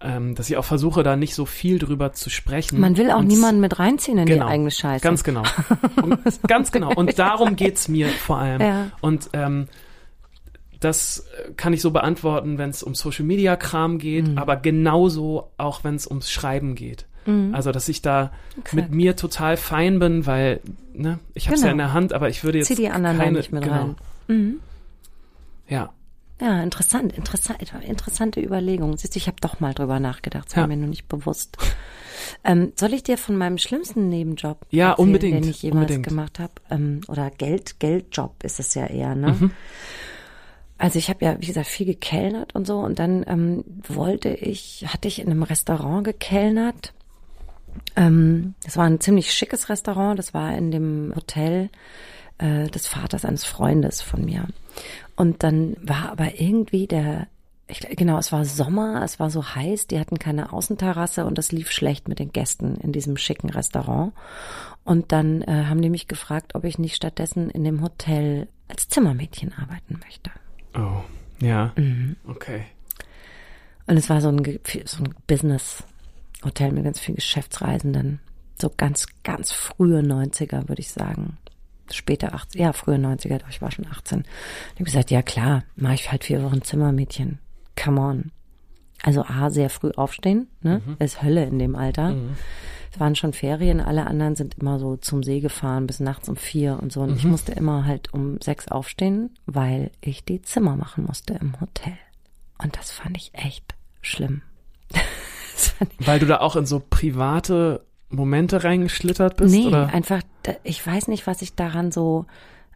ähm, dass ich auch versuche, da nicht so viel drüber zu sprechen. Man will auch Und- niemanden mit reinziehen in Genau. die eigene Scheiße. Ganz genau. Und, *laughs* ganz genau. Und darum geht's mir vor allem. Ja. Und ähm, das kann ich so beantworten, wenn es um Social Media Kram geht, Mhm. aber genauso auch, wenn es ums Schreiben geht. Also, dass ich da Exakt. mit mir total fein bin, weil ne, ich habe es ja Genau. in der Hand, aber ich würde jetzt Zieh die anderen keine, nicht mit genau. rein. Mhm. Ja, Ja, interessant, interessant, interessante Überlegung. Siehst du, ich habe doch mal drüber nachgedacht, das Ja. war mir nur nicht bewusst. Ähm, soll ich dir von meinem schlimmsten Nebenjob Ja, erzählen, unbedingt, den ich jemals unbedingt. gemacht habe? Ähm, oder Geld, Geldjob ist es ja eher, ne? Mhm. Also ich habe ja, wie gesagt, viel gekellnert und so und dann ähm, wollte ich, hatte ich in einem Restaurant gekellnert. Ähm, das war ein ziemlich schickes Restaurant, das war in dem Hotel äh, des Vaters eines Freundes von mir. Und dann war aber irgendwie der, ich, genau, es war Sommer, es war so heiß, die hatten keine Außenterrasse und es lief schlecht mit den Gästen in diesem schicken Restaurant. Und dann äh, haben die mich gefragt, ob ich nicht stattdessen in dem Hotel als Zimmermädchen arbeiten möchte. oh, ja, Mhm. okay. Und es war so ein, so ein Business-Hotel mit ganz vielen Geschäftsreisenden. So ganz, ganz frühe 90er, würde ich sagen. Später 80, ja, frühe 90er, doch ich war schon 18. Und ich habe gesagt, ja klar, mache ich halt vier Wochen Zimmermädchen. Come on. Also A, sehr früh aufstehen, ne? Ist Hölle in dem Alter. Es waren schon Ferien, alle anderen sind immer so zum See gefahren bis nachts um vier und so. Und ich musste immer halt um sechs aufstehen, weil ich die Zimmer machen musste im Hotel. Und das fand ich echt schlimm. *laughs* Weil du da auch in so private Momente reingeschlittert bist, nee, oder? einfach, ich weiß nicht, was ich daran so,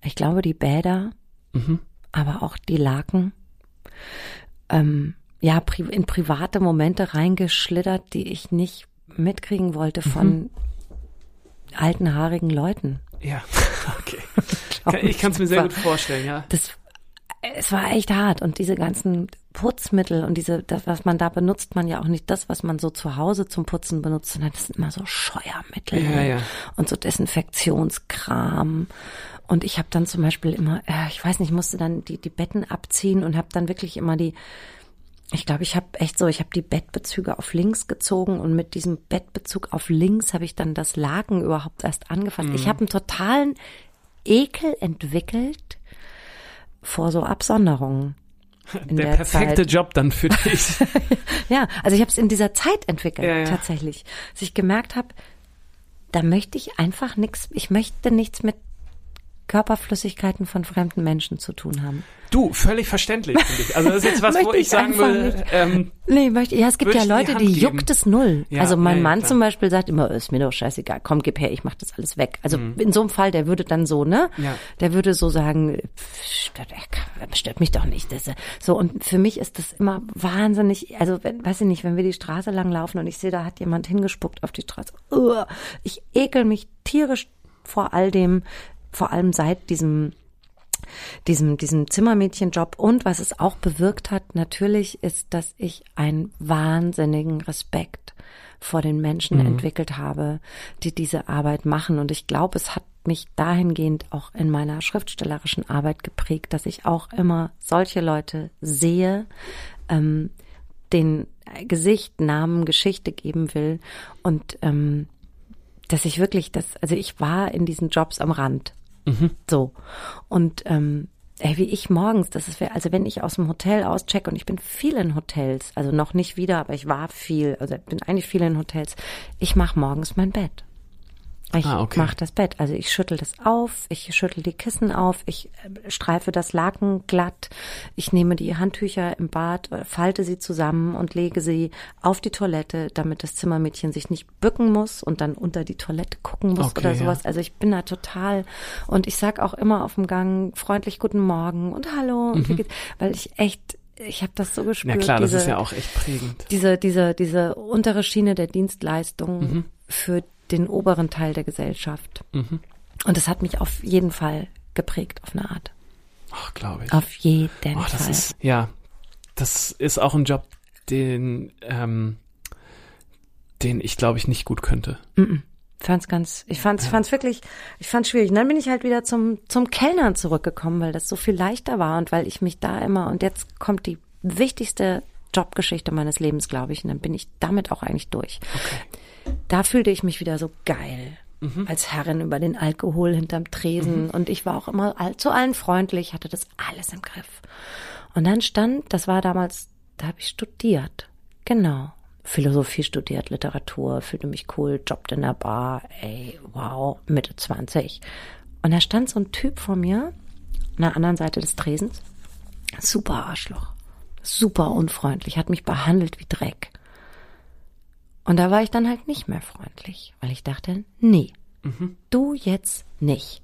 ich glaube, die Bäder, Mhm. aber auch die Laken, ähm, ja, in private Momente reingeschlittert, die ich nicht mitkriegen wollte von alten, haarigen Leuten. Ja, *laughs* okay. *laughs* Ich kann es mir sehr gut vorstellen, ja. das es war echt hart und diese ganzen Putzmittel und diese das was man da benutzt man ja auch nicht das was man so zu Hause zum Putzen benutzt sondern das sind immer so Scheuermittel Ja, ja. und so Desinfektionskram und ich habe dann zum Beispiel immer äh, ich weiß nicht musste dann die die Betten abziehen und habe dann wirklich immer die ich glaube, ich habe echt so, ich habe die Bettbezüge auf links gezogen und mit diesem Bettbezug auf links habe ich dann das Laken überhaupt erst angefasst. Mhm. Ich habe einen totalen Ekel entwickelt vor so Absonderungen. *laughs* In Der, der perfekte Zeit. Job dann für dich. *laughs* Ja, also ich habe es in dieser Zeit entwickelt, Ja, ja. tatsächlich. Dass ich gemerkt habe, da möchte ich einfach nichts, ich möchte nichts mit Körperflüssigkeiten von fremden Menschen zu tun haben. Du, völlig verständlich, finde ich. Also das ist jetzt was, *laughs* wo ich ich sagen will, nicht. ähm, Nee, möchte, ja, es gibt Würde ja die Leute, die geben. juckt es null. Ja, also mein ja, Mann klar. zum Beispiel sagt immer, ist mir doch scheißegal, komm, gib her, ich mach das alles weg. Also in so einem Fall, der würde dann so, ne? Mhm. Ja. Der würde so sagen, pff, stört, stört mich doch nicht. Das, so, und für mich ist das immer wahnsinnig, also wenn, weiß ich nicht, wenn wir die Straße lang laufen und ich sehe, da hat jemand hingespuckt auf die Straße. Uah, ich ekel mich tierisch vor all dem, vor allem seit diesem diesem, diesem Zimmermädchenjob. Und was es auch bewirkt hat, natürlich, ist, dass ich einen wahnsinnigen Respekt vor den Menschen entwickelt habe, die diese Arbeit machen. Und ich glaube, es hat mich dahingehend auch in meiner schriftstellerischen Arbeit geprägt, dass ich auch immer solche Leute sehe, ähm, den Gesicht, Namen, Geschichte geben will und ähm, dass ich wirklich das, also ich war in diesen Jobs am Rand. So. Und ähm, ey, wie ich morgens, das ist, also wenn ich aus dem Hotel auscheck und ich bin viel in Hotels, also noch nicht wieder, aber ich war viel, also bin eigentlich viel in Hotels, ich mache morgens mein Bett. Ich Ah, okay. mache das Bett. Also ich schüttel das auf, ich schüttel die Kissen auf, ich äh, streife das Laken glatt, ich nehme die Handtücher im Bad, äh, falte sie zusammen und lege sie auf die Toilette, damit das Zimmermädchen sich nicht bücken muss und dann unter die Toilette gucken muss Okay, oder ja. sowas. Also ich bin da total und ich sag auch immer auf dem Gang freundlich guten Morgen und hallo und wie geht's, weil ich echt ich habe das so gespürt. Ja klar, diese, das ist ja auch echt prägend. Diese, diese, diese untere Schiene der Dienstleistung Mhm. für den oberen Teil der Gesellschaft. Mhm. Und das hat mich auf jeden Fall geprägt, auf eine Art. Ach, glaube ich. Auf jeden Oh, das Fall. ist, ja, das ist auch ein Job, den, ähm, den ich glaube ich nicht gut könnte. fand's ganz, ich fand's, ich fand's wirklich, ich fand's schwierig. Und dann bin ich halt wieder zum, zum Kellnern zurückgekommen, weil das so viel leichter war und weil ich mich da immer, und jetzt kommt die wichtigste Jobgeschichte meines Lebens, glaube ich, und dann bin ich damit auch eigentlich durch. Da fühlte ich mich wieder so geil. Als Herrin über den Alkohol hinterm Tresen und ich war auch immer all, zu allen freundlich, hatte das alles im Griff. Und dann stand, das war damals, da habe ich studiert. Genau. Philosophie studiert, Literatur, fühlte mich cool, jobbt in der Bar, ey, wow, Mitte 20. Und da stand so ein Typ vor mir, an der anderen Seite des Tresens. Super Arschloch. Super unfreundlich, hat mich behandelt wie Dreck. Und da war ich dann halt nicht mehr freundlich, weil ich dachte, nee, du jetzt nicht.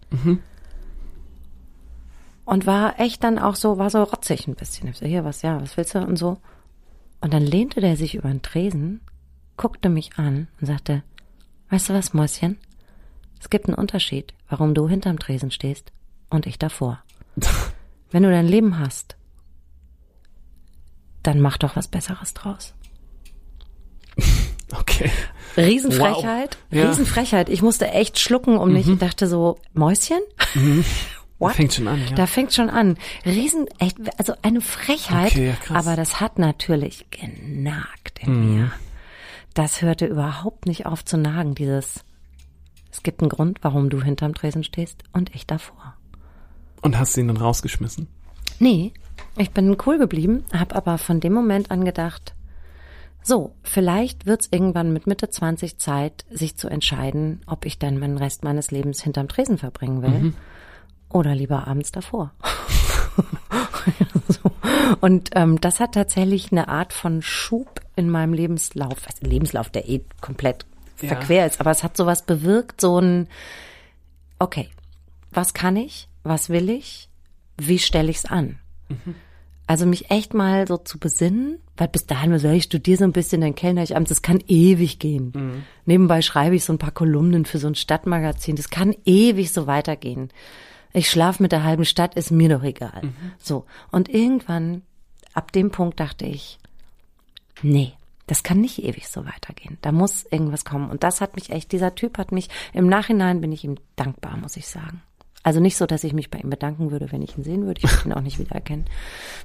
Und war echt dann auch so, war so rotzig ein bisschen. Ich so, hier, was, ja, was willst du? Und so. Und dann lehnte der sich über den Tresen, guckte mich an und sagte, weißt du was, Mäuschen? Es gibt einen Unterschied, warum du hinterm Tresen stehst und ich davor. *laughs* Wenn du dein Leben hast, dann mach doch was Besseres draus. *laughs* Okay. Riesenfrechheit, Wow. Ja. Mhm. Riesenfrechheit. Ich musste echt schlucken um mich. Ich dachte so, Mäuschen? *laughs* What? Fängt schon an, ja. Da fängt schon an. Riesen, echt, also eine Frechheit. Okay, ja, krass. aber das hat natürlich genagt in Mhm. mir. Das hörte überhaupt nicht auf zu nagen, dieses, es gibt einen Grund, warum du hinterm Tresen stehst und ich davor. Und hast ihn dann rausgeschmissen? Nee, ich bin cool geblieben, habe aber von dem Moment an gedacht, so, vielleicht wird's irgendwann mit Mitte 20 Zeit, sich zu entscheiden, ob ich dann meinen Rest meines Lebens hinterm Tresen verbringen will oder lieber abends davor. *laughs* so. Und ähm, das hat tatsächlich eine Art von Schub in meinem Lebenslauf, also Lebenslauf, der eh komplett Ja. verquer ist, aber es hat sowas bewirkt, so ein, okay, was kann ich, was will ich, wie stelle ich's an? Also mich echt mal so zu besinnen, weil bis dahin war so, ich studiere so ein bisschen, dann kellner ich abends, das kann ewig gehen. Nebenbei schreibe ich so ein paar Kolumnen für so ein Stadtmagazin, das kann ewig so weitergehen. Ich schlafe mit der halben Stadt, ist mir doch egal. So. Und irgendwann, ab dem Punkt dachte ich, nee, das kann nicht ewig so weitergehen. Da muss irgendwas kommen. Und das hat mich echt, dieser Typ hat mich, im Nachhinein bin ich ihm dankbar, muss ich sagen. Also nicht so, dass ich mich bei ihm bedanken würde, wenn ich ihn sehen würde. Ich würde ihn auch nicht wiedererkennen.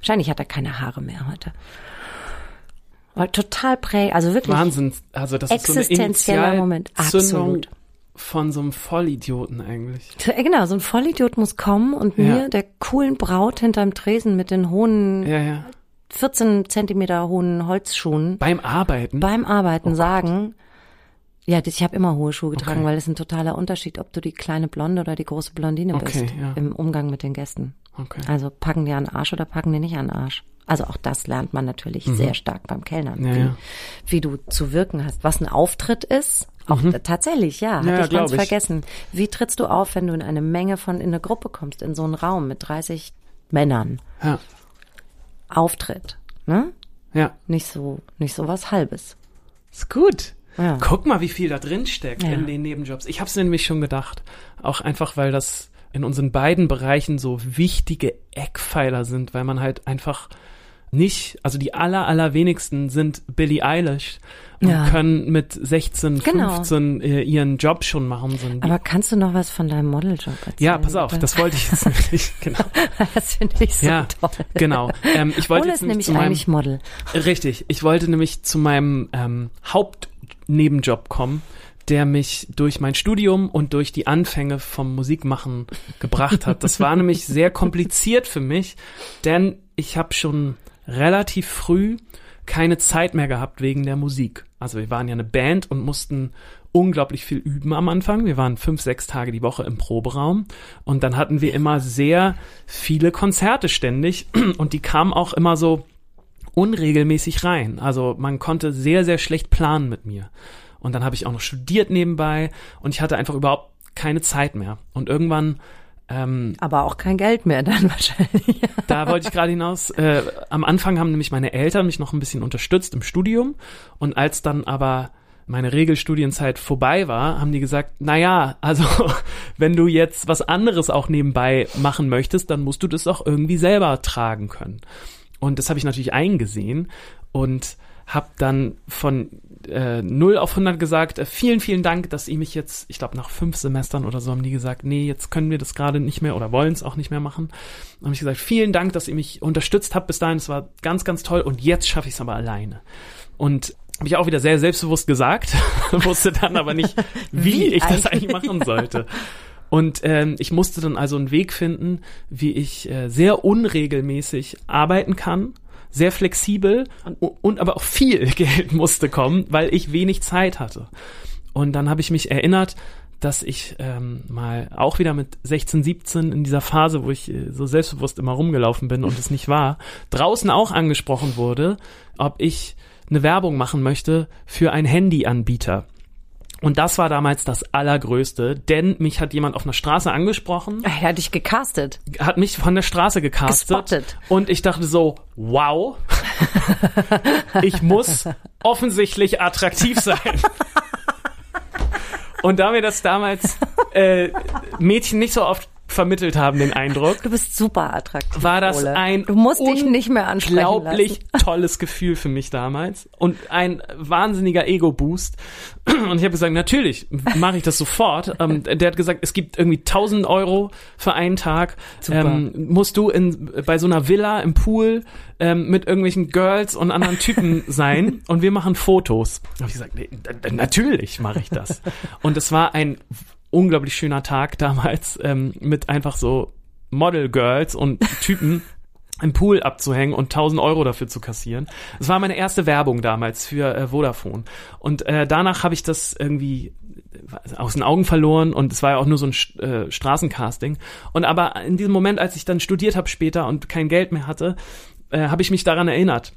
Wahrscheinlich hat er keine Haare mehr heute. Aber total prä, also wirklich. Wahnsinn. Also das ist so eine Existenzieller Moment. Absolut. von so einem Vollidioten eigentlich. Äh, Genau, so ein Vollidiot muss kommen und Ja. mir, der coolen Braut hinterm Tresen mit den hohen, Ja, ja. 14 Zentimeter hohen Holzschuhen Beim Arbeiten. beim Arbeiten sagen, ja, das- ich habe immer hohe Schuhe getragen, Okay. weil es ist ein totaler Unterschied, ob du die kleine Blonde oder die große Blondine Okay, bist ja. im Umgang mit den Gästen. okay. Also packen die an Arsch oder packen die nicht an Arsch. Also auch das lernt man natürlich sehr stark beim Kellnern, Mhm. Ja, wie, ja. wie du zu wirken hast. Was ein Auftritt ist, auch t- tatsächlich, ja, Mhm. Ja, hatte ich ganz ich. vergessen. Wie trittst du auf, wenn du in eine Menge von, in eine Gruppe kommst, in so einen Raum mit 30 Männern? Ja. Auftritt, ne? Ja. Nicht so, nicht so was Halbes. Ist gut. Ja. Guck mal, wie viel da drin steckt Ja. in den Nebenjobs. Ich habe es nämlich schon gedacht. Auch einfach, weil das in unseren beiden Bereichen so wichtige Eckpfeiler sind, weil man halt einfach nicht, also die aller, allerwenigsten sind Billie Eilish und Ja. können mit 16, Genau. 15 äh, ihren Job schon machen. So Aber kannst du noch was von deinem Modeljob erzählen? ja, pass auf, das wollte ich jetzt *laughs* nämlich, genau. das finde ich so ja, toll. genau. Ähm, ich wollte Ole jetzt ist nämlich zu meinem, eigentlich Model. Richtig. Ich wollte nämlich zu meinem ähm, Hauptnebenjob kommen, der mich durch mein Studium und durch die Anfänge vom Musikmachen gebracht hat. Das war *laughs* nämlich sehr kompliziert für mich, denn ich habe schon relativ früh keine Zeit mehr gehabt wegen der Musik. Also wir waren ja eine Band und mussten unglaublich viel üben am Anfang. Wir waren fünf, sechs Tage die Woche im Proberaum und dann hatten wir immer sehr viele Konzerte ständig und die kamen auch immer so unregelmäßig rein. Also man konnte sehr, sehr schlecht planen mit mir. Und dann habe ich auch noch studiert nebenbei und ich hatte einfach überhaupt keine Zeit mehr. Und irgendwann Ähm, Aber auch kein Geld mehr dann *laughs* wahrscheinlich. da wollte ich gerade hinaus. Äh, am Anfang haben nämlich meine Eltern mich noch ein bisschen unterstützt im Studium und als dann aber meine Regelstudienzeit vorbei war, haben die gesagt, na ja, also *laughs* wenn du jetzt was anderes auch nebenbei machen möchtest, dann musst du das auch irgendwie selber tragen können. Und das habe ich natürlich eingesehen und habe dann von äh, 0 auf 100 gesagt, äh, vielen, vielen Dank, dass ihr mich jetzt, ich glaube nach fünf Semestern oder so haben die gesagt, nee, jetzt können wir das gerade nicht mehr oder wollen es auch nicht mehr machen. Dann habe ich gesagt, vielen Dank, dass ihr mich unterstützt habt bis dahin, es war ganz, ganz toll und jetzt schaffe ich es aber alleine. Und habe ich auch wieder sehr selbstbewusst gesagt, *laughs* wusste dann aber nicht, *laughs* wie, ich das eigentlich machen sollte. *laughs* Und ähm, ich musste dann also einen Weg finden, wie ich äh, sehr unregelmäßig arbeiten kann, sehr flexibel und, und aber auch viel *laughs* Geld musste kommen, weil ich wenig Zeit hatte. Und dann habe ich mich erinnert, dass ich ähm, mal auch wieder mit 16, 17 in dieser Phase, wo ich äh, so selbstbewusst immer rumgelaufen bin und es nicht war, *laughs* draußen auch angesprochen wurde, ob ich eine Werbung machen möchte für einen Handyanbieter. Und das war damals das Allergrößte, denn mich hat jemand auf einer Straße angesprochen, Er hat dich gecastet. hat mich von der Straße gecastet Gespottet. und ich dachte so, wow, *laughs* ich muss offensichtlich attraktiv sein. *laughs* Und da mir das damals äh, Mädchen nicht so oft vermittelt haben, den Eindruck, Du bist super attraktiv. war das Ole. ein Du musst dich nicht mehr ansprechen unglaublich *laughs* tolles Gefühl für mich damals und ein wahnsinniger Ego-Boost. Und ich habe gesagt, natürlich mache ich das sofort. Ähm, der hat gesagt, es gibt irgendwie 1000 Euro für einen Tag. Super. Ähm, musst du in, bei so einer Villa im Pool ähm, mit irgendwelchen Girls und anderen Typen *laughs* sein und wir machen Fotos. Da habe ich gesagt, nee, natürlich mache ich das. Und es war ein unglaublich schöner Tag damals ähm, mit einfach so Model Girls und Typen *laughs* im Pool abzuhängen und 1000 Euro dafür zu kassieren. Das war meine erste Werbung damals für äh, Vodafone. Und äh, danach habe ich das irgendwie aus den Augen verloren und es war ja auch nur so ein äh, Straßencasting. Und aber in diesem Moment, als ich dann studiert habe später und kein Geld mehr hatte, äh, habe ich mich daran erinnert.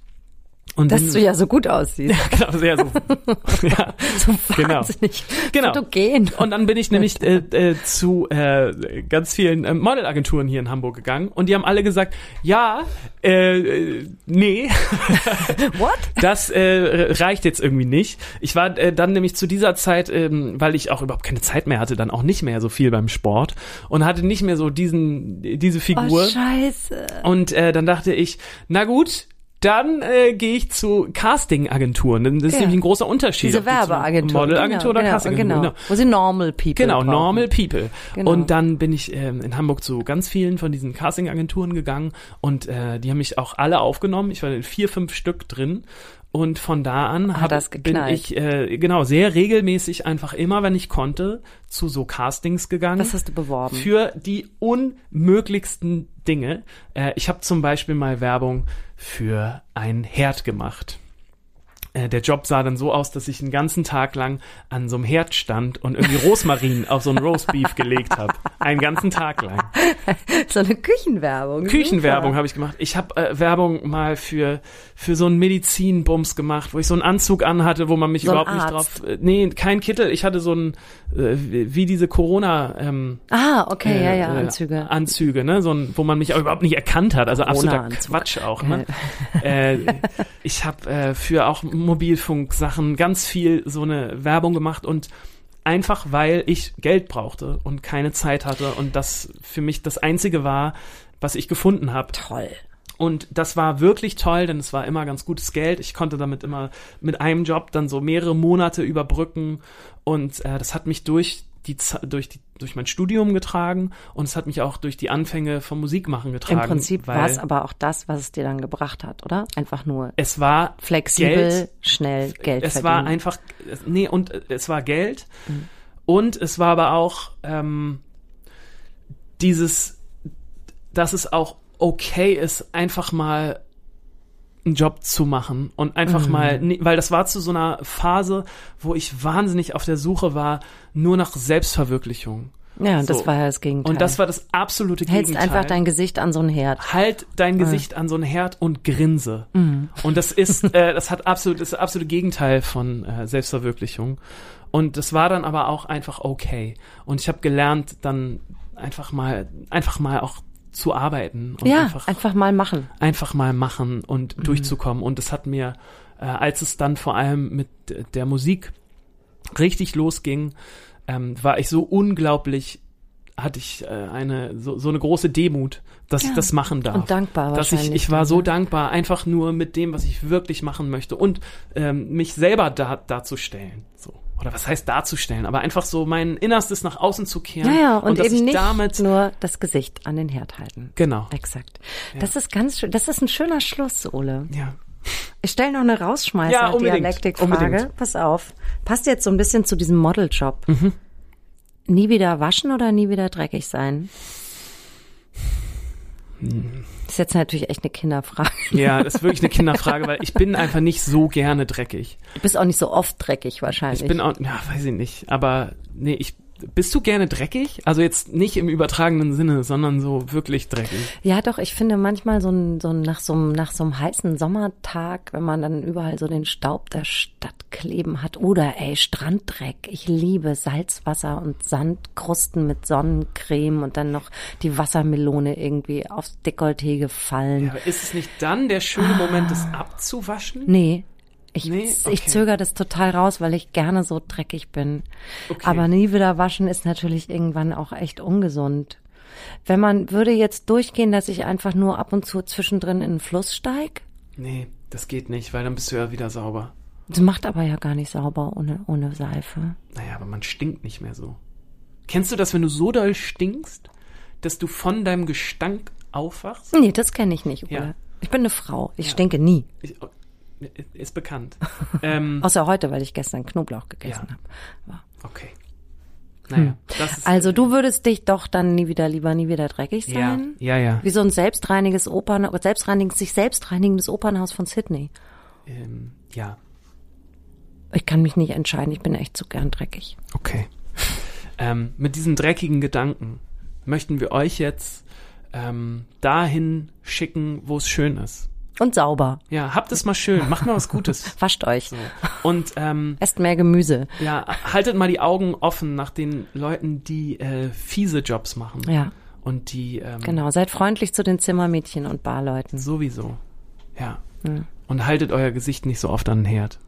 Und Dass bin- du ja so gut aussiehst. *laughs* genau, sehr so. *laughs* ja, So Genau. wahnsinnig Genau. fotogen. Und dann bin ich nämlich äh, äh, zu äh, ganz vielen äh, Modelagenturen hier in Hamburg gegangen und die haben alle gesagt, ja, äh, äh, nee, *laughs* What? das äh, reicht jetzt irgendwie nicht. Ich war äh, dann nämlich zu dieser Zeit, ähm, weil ich auch überhaupt keine Zeit mehr hatte, dann auch nicht mehr so viel beim Sport und hatte nicht mehr so diesen diese Oh, Figur. scheiße. Und äh, dann dachte ich, na gut, dann äh, gehe ich zu Casting-Agenturen. Das ist Ja. nämlich ein großer Unterschied. Diese Werbeagentur. Modelagentur oder genau, Casting-Agentur. genau. Wo sie normal people Genau, brauchen. normal people. Genau. Und dann bin ich ähm, in Hamburg zu ganz vielen von diesen Casting-Agenturen gegangen und äh, die haben mich auch alle aufgenommen. Ich war in vier, fünf Stück drin. Und von da an hab, das bin ich äh, genau sehr regelmäßig einfach immer, wenn ich konnte, zu so Castings gegangen Was hast du beworben? für die unmöglichsten Dinge. Äh, ich habe zum Beispiel mal Werbung für einen Herd gemacht. Äh, der Job sah dann so aus, dass ich einen ganzen Tag lang an so einem Herd stand und irgendwie Rosmarin auf so ein Roastbeef gelegt habe. Einen ganzen Tag lang. *laughs* so eine Küchenwerbung. Küchenwerbung habe ich gemacht. Ich habe äh, Werbung mal für für so einen Medizinbums gemacht, wo ich so einen Anzug anhatte, wo man mich So überhaupt nicht drauf. Äh, nee, kein Kittel. Ich hatte so einen äh, wie diese Corona. Ähm, Ah, okay, ja, ja, äh, Anzüge. Anzüge, ne? So ein, wo man mich auch überhaupt nicht erkannt hat. Also absoluter. Quatsch auch, ne? *laughs* äh, ich habe äh, für auch Mobilfunk-Sachen ganz viel so eine Werbung gemacht und einfach weil ich Geld brauchte und keine Zeit hatte und das für mich das einzige war, was ich gefunden habe. Toll. Und das war wirklich toll, denn es war immer ganz gutes Geld. Ich konnte damit immer mit einem Job dann so mehrere Monate überbrücken. Und äh, das hat mich durch die durch die durch mein Studium getragen und es hat mich auch durch die Anfänge vom Musikmachen getragen. Im Prinzip war es aber auch das, was es dir dann gebracht hat, oder? Einfach nur es war flexibel, Geld, schnell Geld es verdienen. war einfach nee und äh, es war Geld und es war aber auch ähm, dieses dass es auch okay ist einfach mal einen Job zu machen und einfach Mhm. mal weil das war zu so einer Phase wo ich wahnsinnig auf der Suche war nur nach Selbstverwirklichung ja, und so. das war ja das Gegenteil. und das war das absolute Hältst Gegenteil einfach dein Gesicht an so einen Herd. halt dein Gesicht an so ein Herd und grinse. Mhm. Und das ist, *laughs* äh, das hat absolut, das ist das absolute Gegenteil von äh, Selbstverwirklichung. Und das war dann aber auch einfach okay. Und ich habe gelernt, dann einfach mal, einfach mal auch zu arbeiten und Ja, einfach, einfach mal machen. einfach mal machen und Mhm. durchzukommen. Und es hat mir, äh, als es dann vor allem mit der Musik richtig losging, ähm, war ich so unglaublich, hatte ich äh, eine so, so eine große Demut, dass ich Ja. das machen darf. Und dankbar dass ich, ich war so ne? dankbar, einfach nur mit dem, was ich wirklich machen möchte und ähm, mich selber da, darzustellen. So. Oder was heißt darzustellen? Aber einfach so mein Innerstes nach außen zu kehren. Ja, ja, und, dass eben ich nicht damit, nur das Gesicht an den Herd halten. genau. Exakt. Das ist ganz schön, das ist ein schöner Schluss, Ole. Ja. Ich stelle noch eine Ja, Rausschmeißer-Dialektikfrage. unbedingt. Pass auf. Passt jetzt so ein bisschen zu diesem Modeljob. Mhm. Nie wieder waschen oder nie wieder dreckig sein? Das ist jetzt natürlich echt eine Kinderfrage. Ja, das *laughs* ist wirklich eine Kinderfrage, weil ich bin einfach nicht so gerne dreckig. Du bist auch nicht so oft dreckig wahrscheinlich. Ich bin auch, ja, weiß ich nicht, aber nee, ich bist du gerne dreckig? Also jetzt nicht im übertragenen Sinne, sondern so wirklich dreckig. ja, doch, ich finde manchmal so ein, so ein, nach so einem, nach so einem heißen Sommertag, wenn man dann überall so den Staub der Stadt kleben hat oder ey, Stranddreck. Ich liebe Salzwasser und Sandkrusten mit Sonnencreme und dann noch die Wassermelone irgendwie aufs Dekolleté gefallen. Ja, aber ist es nicht dann der schöne Moment, das abzuwaschen? Nee. Ich, Nee? ich Okay. zögere das total raus, weil ich gerne so dreckig bin. Okay. Aber nie wieder waschen ist natürlich irgendwann auch echt ungesund. Wenn man würde jetzt durchgehen, dass ich einfach nur ab und zu zwischendrin in den Fluss steig, Nee, das geht nicht, weil dann bist du ja wieder sauber. Das macht aber ja gar nicht sauber ohne, ohne Seife. Naja, aber man stinkt nicht mehr so. Kennst du das, wenn du so doll stinkst, dass du von deinem Gestank aufwachst? Nee, das kenne ich nicht, Ole. Ja. Ich bin eine Frau. Ich stinke nie. Ich, ist bekannt. *laughs* ähm, Außer heute, weil ich gestern Knoblauch gegessen Ja. habe. okay. Naja, das ist, Also du würdest dich doch dann nie wieder, lieber nie wieder dreckig ja, sein? ja, ja. Wie so ein selbstreiniges Opern, selbstreinigendes, sich selbst reinigendes Opernhaus von Sydney. Ähm, ja, Ich kann mich nicht entscheiden, ich bin echt zu gern dreckig. okay. *laughs* ähm, mit diesen dreckigen Gedanken möchten wir euch jetzt ähm, dahin schicken, wo es schön ist. Und sauber. Ja, habt es mal schön, macht mal was Gutes. *laughs* Wascht euch. So. Und ähm, Esst mehr Gemüse. ja, haltet mal die Augen offen nach den Leuten, die äh, fiese Jobs machen. Ja, Und die ähm, genau. Seid freundlich zu den Zimmermädchen und Barleuten. sowieso. Ja. Hm. Und haltet euer Gesicht nicht so oft an den Herd.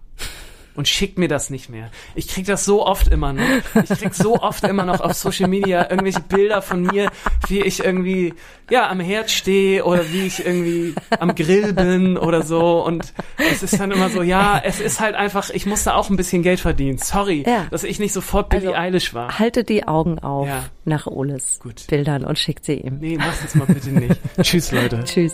Und schickt mir das nicht mehr. Ich krieg das so oft immer noch. Ich krieg so oft immer noch auf Social Media irgendwelche Bilder von mir, wie ich irgendwie, ja, am Herd stehe oder wie ich irgendwie am Grill bin oder so. Und es ist dann immer so, ja, es ist halt einfach, ich musste auch ein bisschen Geld verdienen. Sorry, Ja. dass ich nicht sofort Billie Also, Eilish war. Haltet die Augen auf Ja. nach Oles Gut. Bildern und schickt sie ihm. Nee, mach das mal bitte nicht. *laughs* Tschüss, Leute. Tschüss.